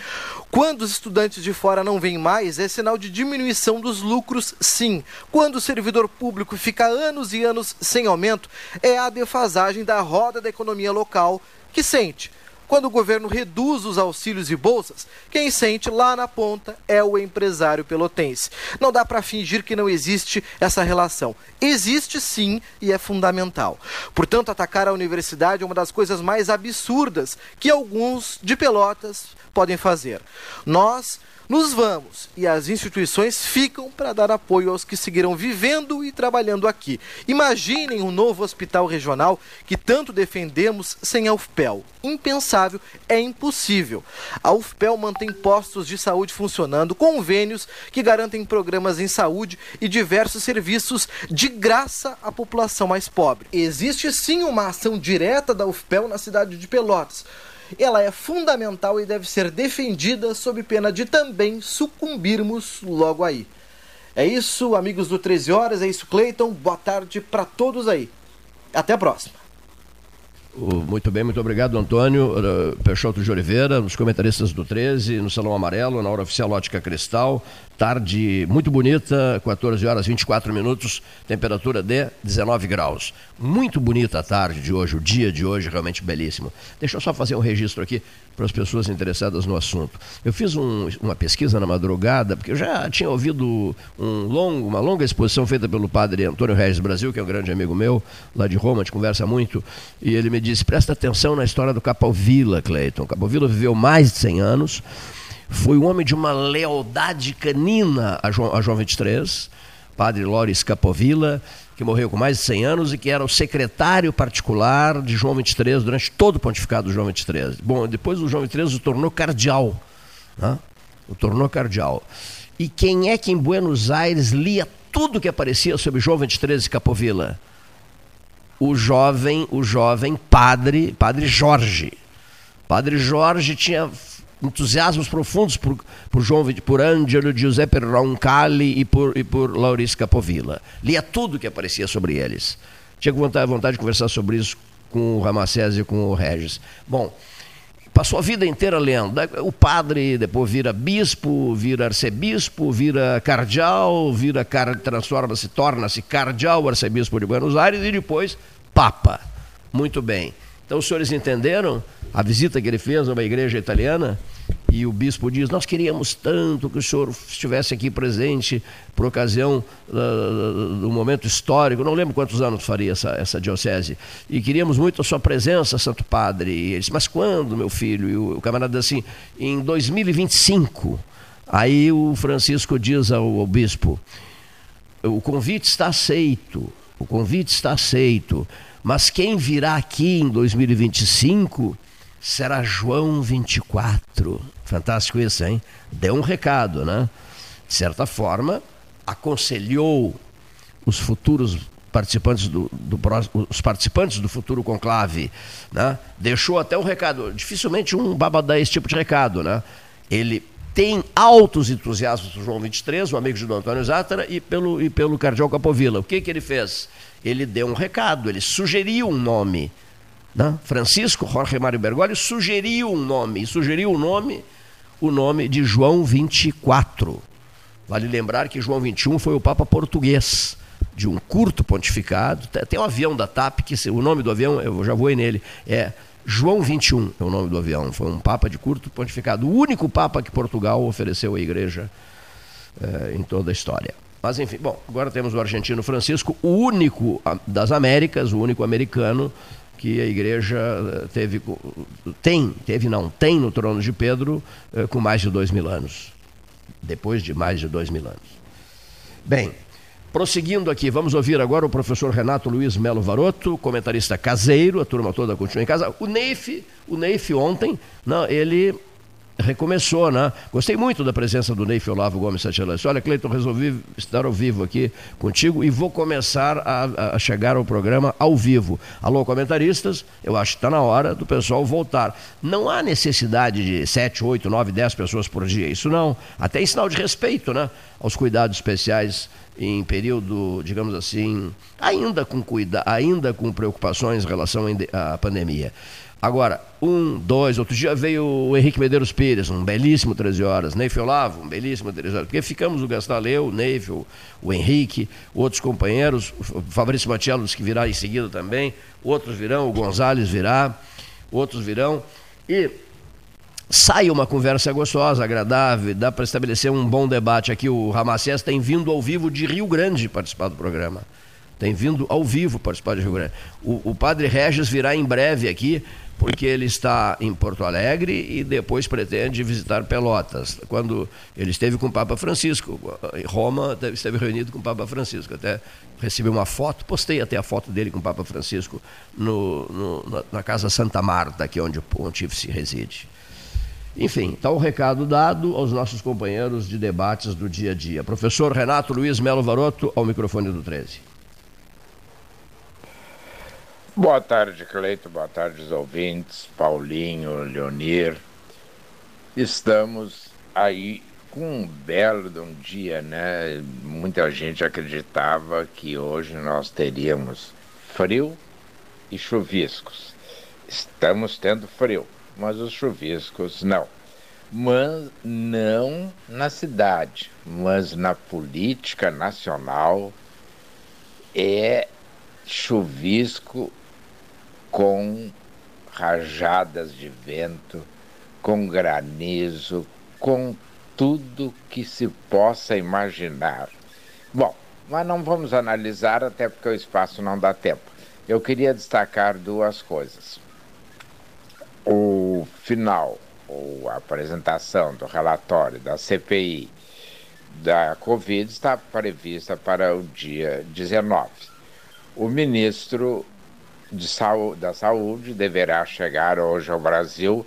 M: Quando os estudantes de fora não vêm mais, é sinal de diminuição dos lucros, sim. Quando o servidor público fica anos e anos sem aumento, é a defasagem da roda da economia local que sente. Quando o governo reduz os auxílios e bolsas, quem sente lá na ponta é o empresário pelotense. Não dá para fingir que não existe essa relação. Existe sim e é fundamental. Portanto, atacar a universidade é uma das coisas mais absurdas que alguns de Pelotas podem fazer. Nós nos vamos e as instituições ficam para dar apoio aos que seguirão vivendo e trabalhando aqui. Imaginem um novo hospital regional que tanto defendemos sem a UFPEL. Impensável, é impossível. A UFPEL mantém postos de saúde funcionando, convênios que garantem programas em saúde e diversos serviços de graça à população mais pobre. Existe sim uma ação direta da UFPEL na cidade de Pelotas ela é fundamental e deve ser defendida sob pena de também sucumbirmos logo aí. É isso, amigos do 13 Horas, é isso, Cleiton. Boa tarde para todos aí. Até a próxima.
B: Muito bem, muito obrigado, Antônio Peixoto de Oliveira, nos comentaristas do 13, no Salão Amarelo, na hora oficial Ótica Cristal. Tarde muito bonita, 14 horas 24 minutos, temperatura de 19 graus. Muito bonita a tarde de hoje, o dia de hoje, realmente belíssimo. Deixa eu só fazer um registro aqui para as pessoas interessadas no assunto. Eu fiz um, uma pesquisa na madrugada, porque eu já tinha ouvido um longo, uma longa exposição feita pelo padre Antônio Regis Brasil, que é um grande amigo meu, lá de Roma, a gente conversa muito, e ele me disse: presta atenção na história do Capovilla, Cleiton. Capovilla viveu mais de 100 anos foi um homem de uma lealdade canina a João, a João 23, padre Loris Capovilla, que morreu com mais de 100 anos e que era o secretário particular de João 23 durante todo o pontificado do João 23. Bom, depois o João 23 o tornou cardeal, né? o tornou cardeal. E quem é que em Buenos Aires lia tudo que aparecia sobre João 23 e Capovilla? O jovem, o jovem padre, padre Jorge. Padre Jorge tinha entusiasmos profundos por, por João por Angelo Giuseppe Roncalli e por, e por Laurice Capovilla. Lia tudo que aparecia sobre eles. Tinha vontade, vontade de conversar sobre isso com o Ramacés e com o Regis. Bom, passou a vida inteira lendo. O padre depois vira bispo, vira arcebispo, vira cardeal, vira transforma-se, torna-se cardeal, arcebispo de Buenos Aires e depois papa. Muito bem. Então os senhores entenderam a visita que ele fez a uma igreja italiana? E o bispo diz: Nós queríamos tanto que o senhor estivesse aqui presente por ocasião uh, do momento histórico. Não lembro quantos anos faria essa, essa diocese. E queríamos muito a sua presença, Santo Padre. E ele disse: Mas quando, meu filho? E o, o camarada diz assim: Em 2025. Aí o Francisco diz ao, ao bispo: O convite está aceito. O convite está aceito. Mas quem virá aqui em 2025 será João 24. Fantástico isso, hein? Deu um recado, né? De certa forma, aconselhou os futuros participantes do, do, os participantes do futuro conclave, né? Deixou até um recado. Dificilmente um baba dá esse tipo de recado, né? Ele tem altos entusiasmos do João 23, o amigo de Dom Antônio Zátara, e pelo, e pelo Cardeal Capovilla. O que, que ele fez? ele deu um recado, ele sugeriu um nome. Né? Francisco Jorge Mário Bergoglio sugeriu um nome, sugeriu o um nome, o nome de João 24. Vale lembrar que João 21 foi o Papa português, de um curto pontificado. Tem um avião da TAP, que o nome do avião, eu já voei nele, é João 21 é o nome do avião. Foi um Papa de curto pontificado, o único Papa que Portugal ofereceu à Igreja é, em toda a história. Mas enfim, bom, agora temos o argentino Francisco, o único das Américas, o único americano que a igreja eh, teve, tem, teve não, tem no trono de Pedro eh, com mais de dois mil anos. Depois de mais de dois mil anos. Bem, prosseguindo aqui, vamos ouvir agora o professor Renato Luiz Melo Varoto, comentarista caseiro, a turma toda continua em casa. O Neif, o Neif ontem, não, ele recomeçou, né? Gostei muito da presença do Ney Olavo Gomes Satielance. Olha, Cleiton, resolvi estar ao vivo aqui contigo e vou começar a, a chegar ao programa ao vivo. Alô, comentaristas, eu acho que está na hora do pessoal voltar. Não há necessidade de 7, 8, 9, 10 pessoas por dia, isso não. Até em sinal de respeito, né? Aos cuidados especiais em período, digamos assim, ainda com cuida, ainda com preocupações em relação à pandemia. Agora, um, dois, outro dia veio o Henrique Medeiros Pires, um belíssimo 13 horas, Neif Olavo, um belíssimo 13 horas, porque ficamos o Gastaleu, o Neif, o, o Henrique, outros companheiros, o Fabrício Matiello que virá em seguida também, outros virão, o Gonzales virá, outros virão, e sai uma conversa gostosa, agradável, dá para estabelecer um bom debate aqui. O Ramacés tem vindo ao vivo de Rio Grande participar do programa. Tem vindo ao vivo participar de Rio Grande. O, o padre Regis virá em breve aqui porque ele está em Porto Alegre e depois pretende visitar Pelotas. Quando ele esteve com o Papa Francisco, em Roma, esteve reunido com o Papa Francisco. Até recebi uma foto, postei até a foto dele com o Papa Francisco no, no, na, Casa Santa Marta, aqui onde o pontífice reside. Enfim, está o recado dado aos nossos companheiros de debates do dia a dia. Professor Renato Luiz Melo Varoto, ao microfone do 13.
N: Boa tarde, Cleito. Boa tarde, os ouvintes. Paulinho, Leonir. Estamos aí com um belo um dia, né? Muita gente acreditava que hoje nós teríamos frio e chuviscos. Estamos tendo frio, mas os chuviscos não. Mas não na cidade, mas na política nacional é chuvisco com rajadas de vento, com granizo, com tudo que se possa imaginar. Bom, mas não vamos analisar, até porque o espaço não dá tempo. Eu queria destacar duas coisas. O final, ou a apresentação do relatório da CPI da Covid está prevista para o dia 19. O ministro saúde, da saúde deverá chegar hoje ao Brasil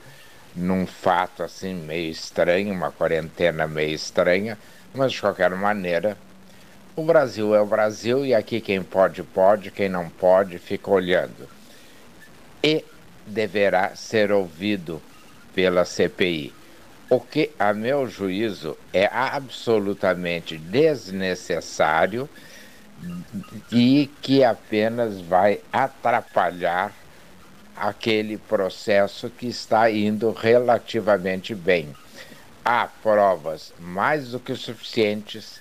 N: num fato assim meio estranho, uma quarentena meio estranha, mas de qualquer maneira, o Brasil é o Brasil e aqui quem pode, pode, quem não pode, fica olhando. E deverá ser ouvido pela CPI. O que, a meu juízo, é absolutamente desnecessário e que apenas vai atrapalhar aquele processo que está indo relativamente bem. Há provas mais do que suficientes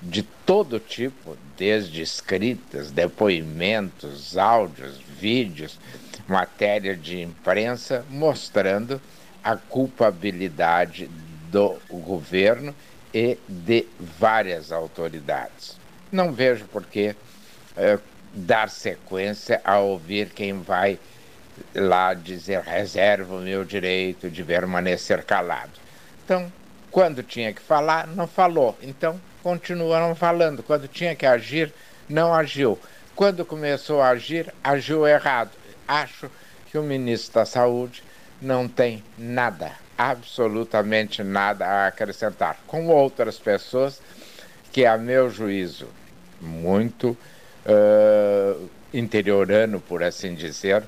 N: de todo tipo, desde escritas, depoimentos, áudios, vídeos, matéria de imprensa, mostrando a culpabilidade do governo e de várias autoridades não vejo por que é, dar sequência a ouvir quem vai lá dizer reserva o meu direito de permanecer calado. Então, quando tinha que falar, não falou. Então, continua não falando. Quando tinha que agir, não agiu. Quando começou a agir, agiu errado. Acho que o ministro da Saúde não tem nada, absolutamente nada a acrescentar. Com outras pessoas que, a meu juízo, muito uh, interiorano, por assim dizer,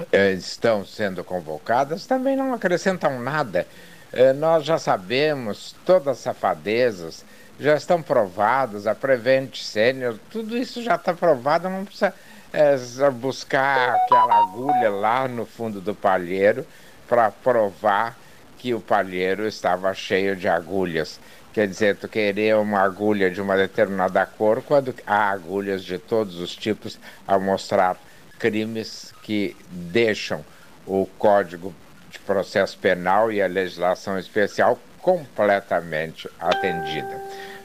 N: uh, estão sendo convocadas, também não acrescentam nada. Uh, nós já sabemos todas as safadezas, já estão provadas, a Prevent Senior, tudo isso já está provado, não precisa é, buscar aquela agulha lá no fundo do palheiro para provar que o palheiro estava cheio de agulhas. Quer dizer, tu querer uma agulha de uma determinada cor quando há agulhas de todos os tipos a mostrar crimes que deixam o Código de Processo Penal e a legislação especial completamente atendida.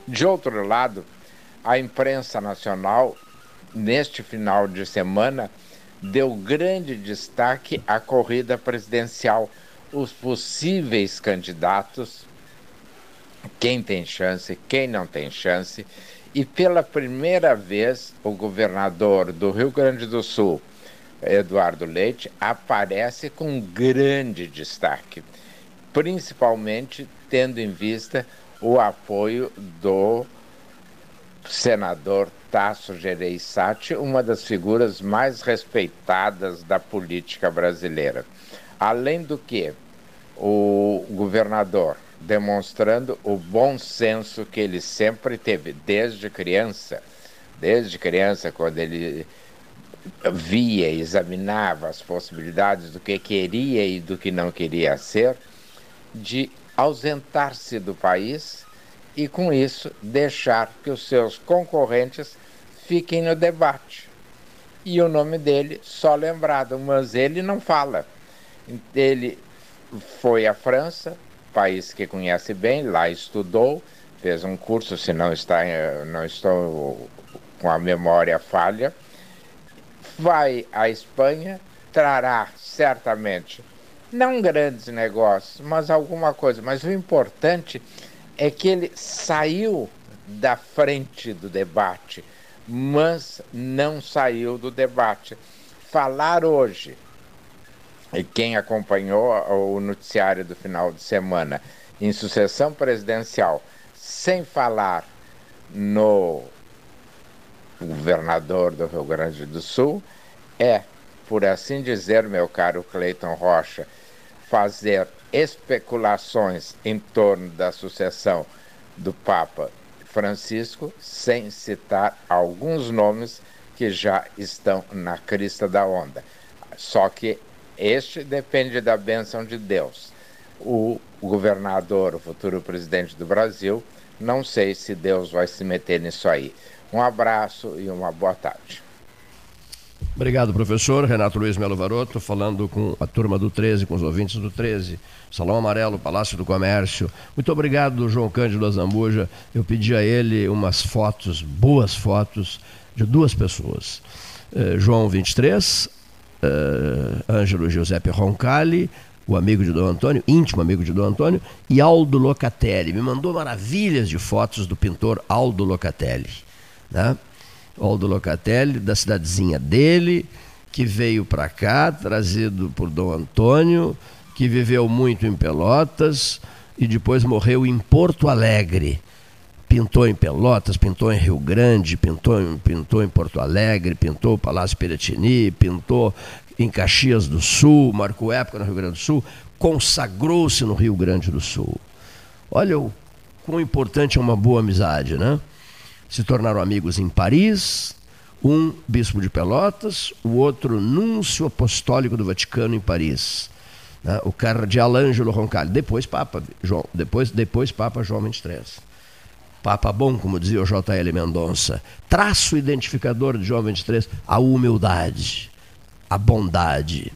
N: De outro lado, a imprensa nacional, neste final de semana, deu grande destaque à corrida presidencial. Os possíveis candidatos quem tem chance, quem não tem chance. E pela primeira vez, o governador do Rio Grande do Sul, Eduardo Leite, aparece com grande destaque. principalmente tendo em vista o apoio do senador Tasso Gereissati, uma das figuras mais respeitadas da política brasileira. Além do que, o governador demonstrando o bom senso que ele sempre teve desde criança, desde criança quando ele via, examinava as possibilidades do que queria e do que não queria ser, de ausentar-se do país e, com isso, deixar que os seus concorrentes fiquem no debate. E o nome dele só lembrado, mas ele não fala. Ele foi à França, país que conhece bem, lá estudou, fez um curso, se não está, não estou com a memória falha, vai à Espanha, trará certamente não grandes negócios, mas alguma coisa. Mas o importante é que ele saiu da frente do debate, mas não saiu do debate. Falar hoje, e quem acompanhou o noticiário do final de semana, em sucessão presidencial, sem falar no governador do Rio Grande do Sul, é, por assim dizer, meu caro Cleiton Rocha, fazer especulações em torno da sucessão do Papa Francisco sem citar alguns nomes que já estão na crista da onda. Só que este depende da bênção de Deus. O governador, o futuro presidente do Brasil, não sei se Deus vai se meter nisso aí. Um abraço e uma boa tarde.
B: Obrigado, professor. Renato Luiz Melo Varoto, falando com a turma do 13, com os ouvintes do 13. Salão Amarelo, Palácio do Comércio. Muito obrigado, João Cândido Azambuja. Eu pedi a ele umas fotos, boas fotos, de duas pessoas. Eh, João 23, eh, Ângelo Giuseppe Roncalli, o amigo de Dom Antônio, íntimo amigo de Dom Antônio, e Aldo Locatelli. Me mandou maravilhas de fotos do pintor Aldo Locatelli. Né? Aldo Locatelli, da cidadezinha dele, que veio para cá, trazido por Dom Antônio, que viveu muito em Pelotas e depois morreu em Porto Alegre. Pintou em Pelotas, pintou em Rio Grande, pintou em, pintou em Porto Alegre, pintou o Palácio Piratini, pintou em Caxias do Sul, marcou época no Rio Grande do Sul, consagrou-se no Rio Grande do Sul. Olha o quão importante é uma boa amizade, né? se tornaram amigos em Paris, um bispo de Pelotas, o outro núncio apostólico do Vaticano em Paris, né? o cardeal Ângelo Roncalli, depois Papa João, depois, depois Papa João XXIII. Papa bom, como dizia o J.L. Mendonça, traço identificador de João XXIII, a humildade, a bondade.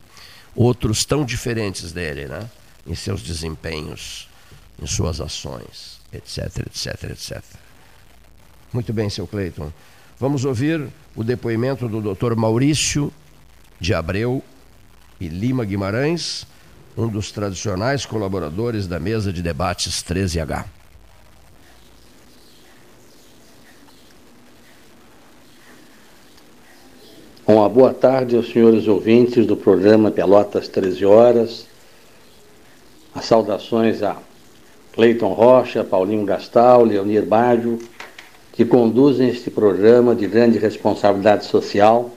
B: Outros tão diferentes dele, né? em seus desempenhos, em suas ações, etc, etc, etc. Muito bem, seu Cleiton. Vamos ouvir o depoimento do Dr. Maurício de Abreu e Lima Guimarães, um dos tradicionais colaboradores da mesa de debates 13H.
O: Uma boa tarde aos senhores ouvintes do programa Pelotas 13 Horas. As saudações a Cleiton Rocha, Paulinho Gastal, Leonir Baggio, que conduzem este programa de grande responsabilidade social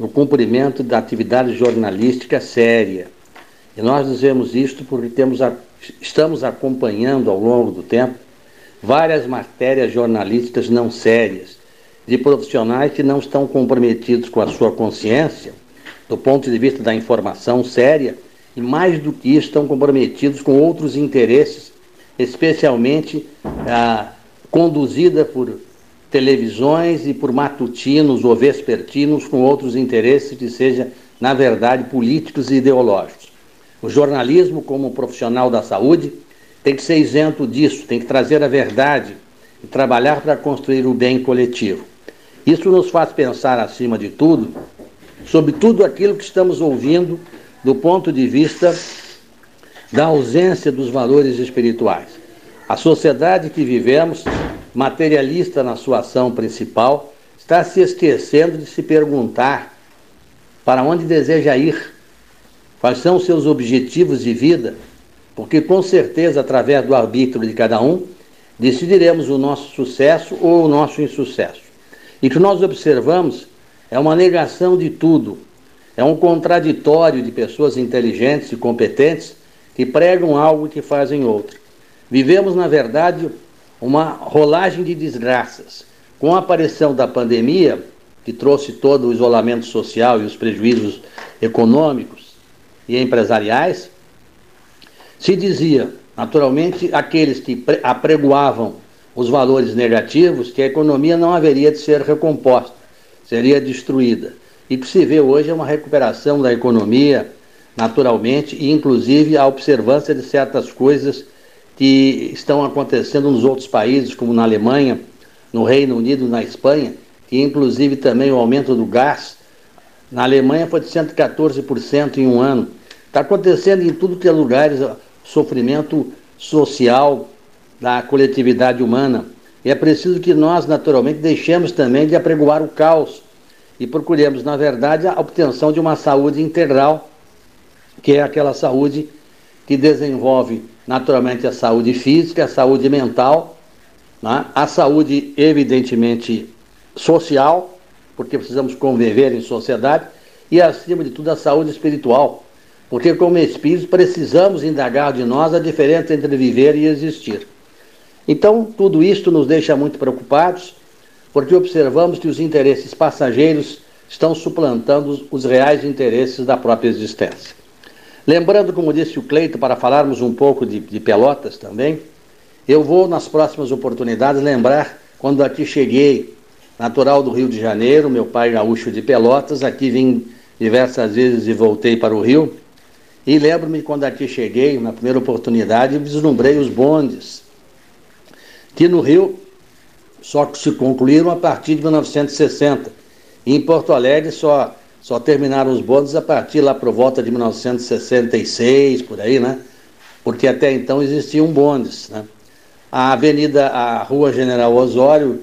O: no cumprimento da atividade jornalística séria. E nós dizemos isto porque temos a, estamos acompanhando ao longo do tempo várias matérias jornalísticas não sérias, de profissionais que não estão comprometidos com a sua consciência, do ponto de vista da informação séria, e mais do que isso, estão comprometidos com outros interesses, especialmente ah, conduzida por televisões e por matutinos ou vespertinos com outros interesses que sejam, na verdade, políticos e ideológicos. O jornalismo, como profissional da saúde, tem que ser isento disso, tem que trazer a verdade e trabalhar para construir o bem coletivo. Isso nos faz pensar, acima de tudo, sobre tudo aquilo que estamos ouvindo do ponto de vista da ausência dos valores espirituais. A sociedade que vivemos, materialista na sua ação principal, está se esquecendo de se perguntar para onde deseja ir, quais são os seus objetivos de vida, porque com certeza, através do arbítrio de cada um, decidiremos o nosso sucesso ou o nosso insucesso. E que nós observamos é uma negação de tudo, é um contraditório de pessoas inteligentes e competentes que pregam algo e que fazem outro. Vivemos, na verdade, uma rolagem de desgraças. Com a aparição da pandemia, que trouxe todo o isolamento social e os prejuízos econômicos e empresariais, se dizia, naturalmente, aqueles que apregoavam os valores negativos, que a economia não haveria de ser recomposta, seria destruída. E o que se vê hoje é uma recuperação da economia, naturalmente, e inclusive a observância de certas coisas que estão acontecendo nos outros países, como na Alemanha, no Reino Unido, na Espanha, que inclusive também o aumento do gás na Alemanha foi de 114% em um ano. Está acontecendo em tudo que é lugar sofrimento social da coletividade humana. E é preciso que nós, naturalmente, deixemos também de apregoar o caos e procuremos, na verdade, a obtenção de uma saúde integral, que é aquela saúde que desenvolve naturalmente a saúde física, a saúde mental, né? a saúde, evidentemente, social, porque precisamos conviver em sociedade, e acima de tudo a saúde espiritual, porque como espíritos precisamos indagar de nós a diferença entre viver e existir. Então, tudo isto nos deixa muito preocupados, porque observamos que os interesses passageiros estão suplantando os reais interesses da própria existência. Lembrando, como disse o Cleito, para falarmos um pouco de, de Pelotas também, eu vou nas próximas oportunidades lembrar quando aqui cheguei, natural do Rio de Janeiro, meu pai gaúcho de Pelotas, aqui vim diversas vezes e voltei para o Rio. E lembro-me quando aqui cheguei, na primeira oportunidade, vislumbrei os bondes, que no Rio só se concluíram a partir de 1960. E em Porto Alegre só, só terminaram os bondes a partir lá por volta de 1966, por aí, né? Porque até então existiam bondes, né? A avenida, a Rua General Osório,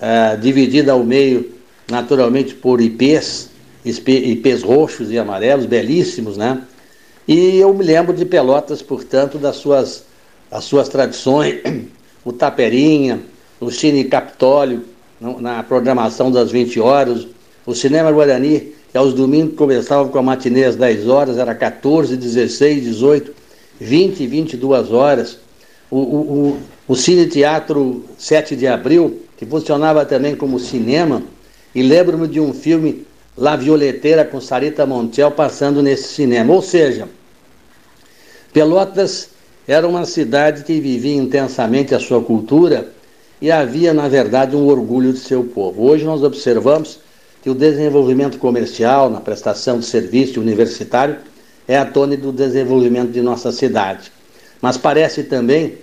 O: é, dividida ao meio, naturalmente, por ipês, ipês roxos e amarelos, belíssimos, né? E eu me lembro de Pelotas, portanto, das suas, as suas tradições, o Taperinha, o Cine Capitólio, na programação das 20 horas, o Cinema Guarani, que aos domingos começava com a matinê às 10 horas, era 14, 16, 18, 20 e 22 horas. O, o, o, o Cine Teatro 7 de Abril, que funcionava também como cinema, e lembro-me de um filme La Violeteira com Sarita Montiel passando nesse cinema. Ou seja, Pelotas era uma cidade que vivia intensamente a sua cultura e havia, na verdade, um orgulho de seu povo. Hoje nós observamos que o desenvolvimento comercial na prestação de serviço universitário é a tônia do desenvolvimento de nossa cidade. Mas parece também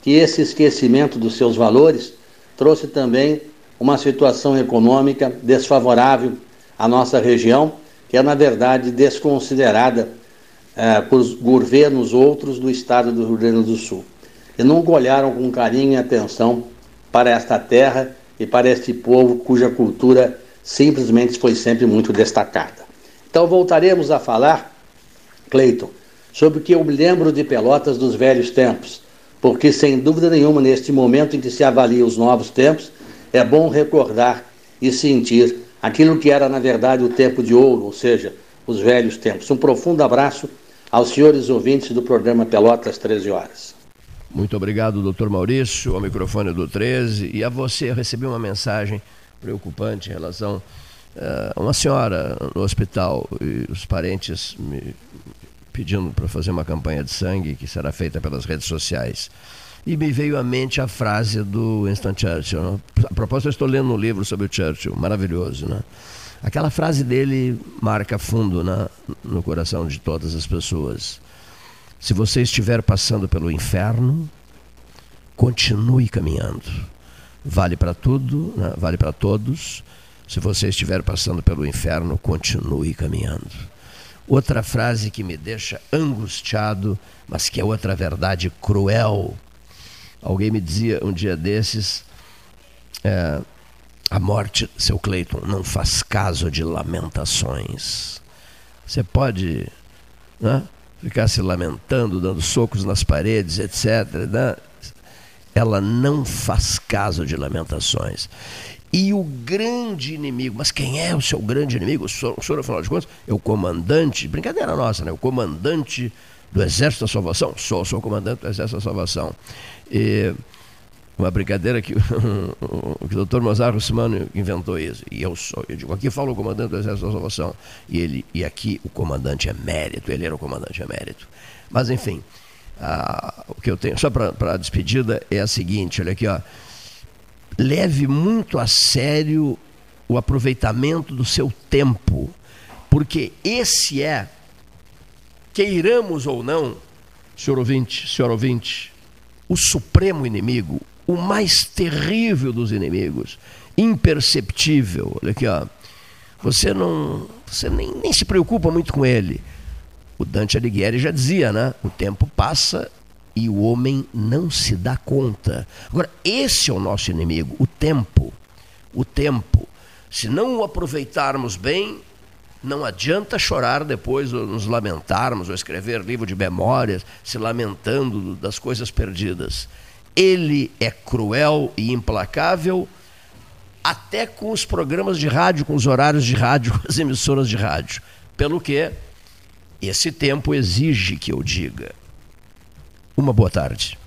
O: que esse esquecimento dos seus valores trouxe também uma situação econômica desfavorável à nossa região, que é, na verdade, desconsiderada eh, por governos outros do estado do Rio Grande do Sul. E nunca olharam com carinho e atenção para esta terra e para este povo cuja cultura simplesmente foi sempre muito destacada. Então voltaremos a falar, Cleiton, sobre o que eu me lembro de Pelotas dos velhos tempos, porque sem dúvida nenhuma, neste momento em que se avalia os novos tempos, é bom recordar e sentir aquilo que era, na verdade, o tempo de ouro, ou seja, os velhos tempos. Um profundo abraço aos senhores ouvintes do programa Pelotas 13 Horas.
B: Muito obrigado, doutor Maurício, ao microfone do 13. E a você, eu recebi uma mensagem preocupante em relação eh, a uma senhora no hospital e os parentes me pedindo para fazer uma campanha de sangue que será feita pelas redes sociais. E me veio à mente a frase do Winston Churchill. A propósito, eu estou lendo um livro sobre o Churchill, maravilhoso, né? Aquela frase dele marca fundo na, no coração de todas as pessoas. Se você estiver passando pelo inferno, continue caminhando. Vale para tudo, né? vale para todos. Se você estiver passando pelo inferno, continue caminhando. Outra frase que me deixa angustiado, mas que é outra verdade cruel. Alguém me dizia um dia desses: é, a morte, seu Cleiton, não faz caso de lamentações. Você pode né, ficar se lamentando, dando socos nas paredes, etc. Né? Ela não faz caso de lamentações. E o grande inimigo, mas quem é o seu grande inimigo? O senhor, afinal de contas, é o comandante, brincadeira nossa, né? O comandante do Exército da Salvação. Sou, sou o comandante do Exército da Salvação. E uma brincadeira que o doutor Mozart Russmano inventou isso. E eu sou, eu digo, aqui fala o comandante do Exército da Salvação. E, ele, e aqui o comandante é mérito, ele era o comandante é mérito. Mas enfim, o que eu tenho só para a despedida é a seguinte, olha aqui, ó. Leve muito a sério o aproveitamento do seu tempo, porque esse é, queiramos ou não, senhor ouvinte, senhor ouvinte, o supremo inimigo, o mais terrível dos inimigos, imperceptível. Olha aqui, ó. Você não, você nem, nem se preocupa muito com ele. O Dante Alighieri já dizia, né? O tempo passa e o homem não se dá conta. Agora, esse é o nosso inimigo, o tempo. O tempo. Se não o aproveitarmos bem, não adianta chorar depois, ou nos lamentarmos, ou escrever livro de memórias, se lamentando das coisas perdidas. Ele é cruel e implacável, até com os programas de rádio, com os horários de rádio, com as emissoras de rádio. Pelo que esse tempo exige que eu diga. Uma boa tarde.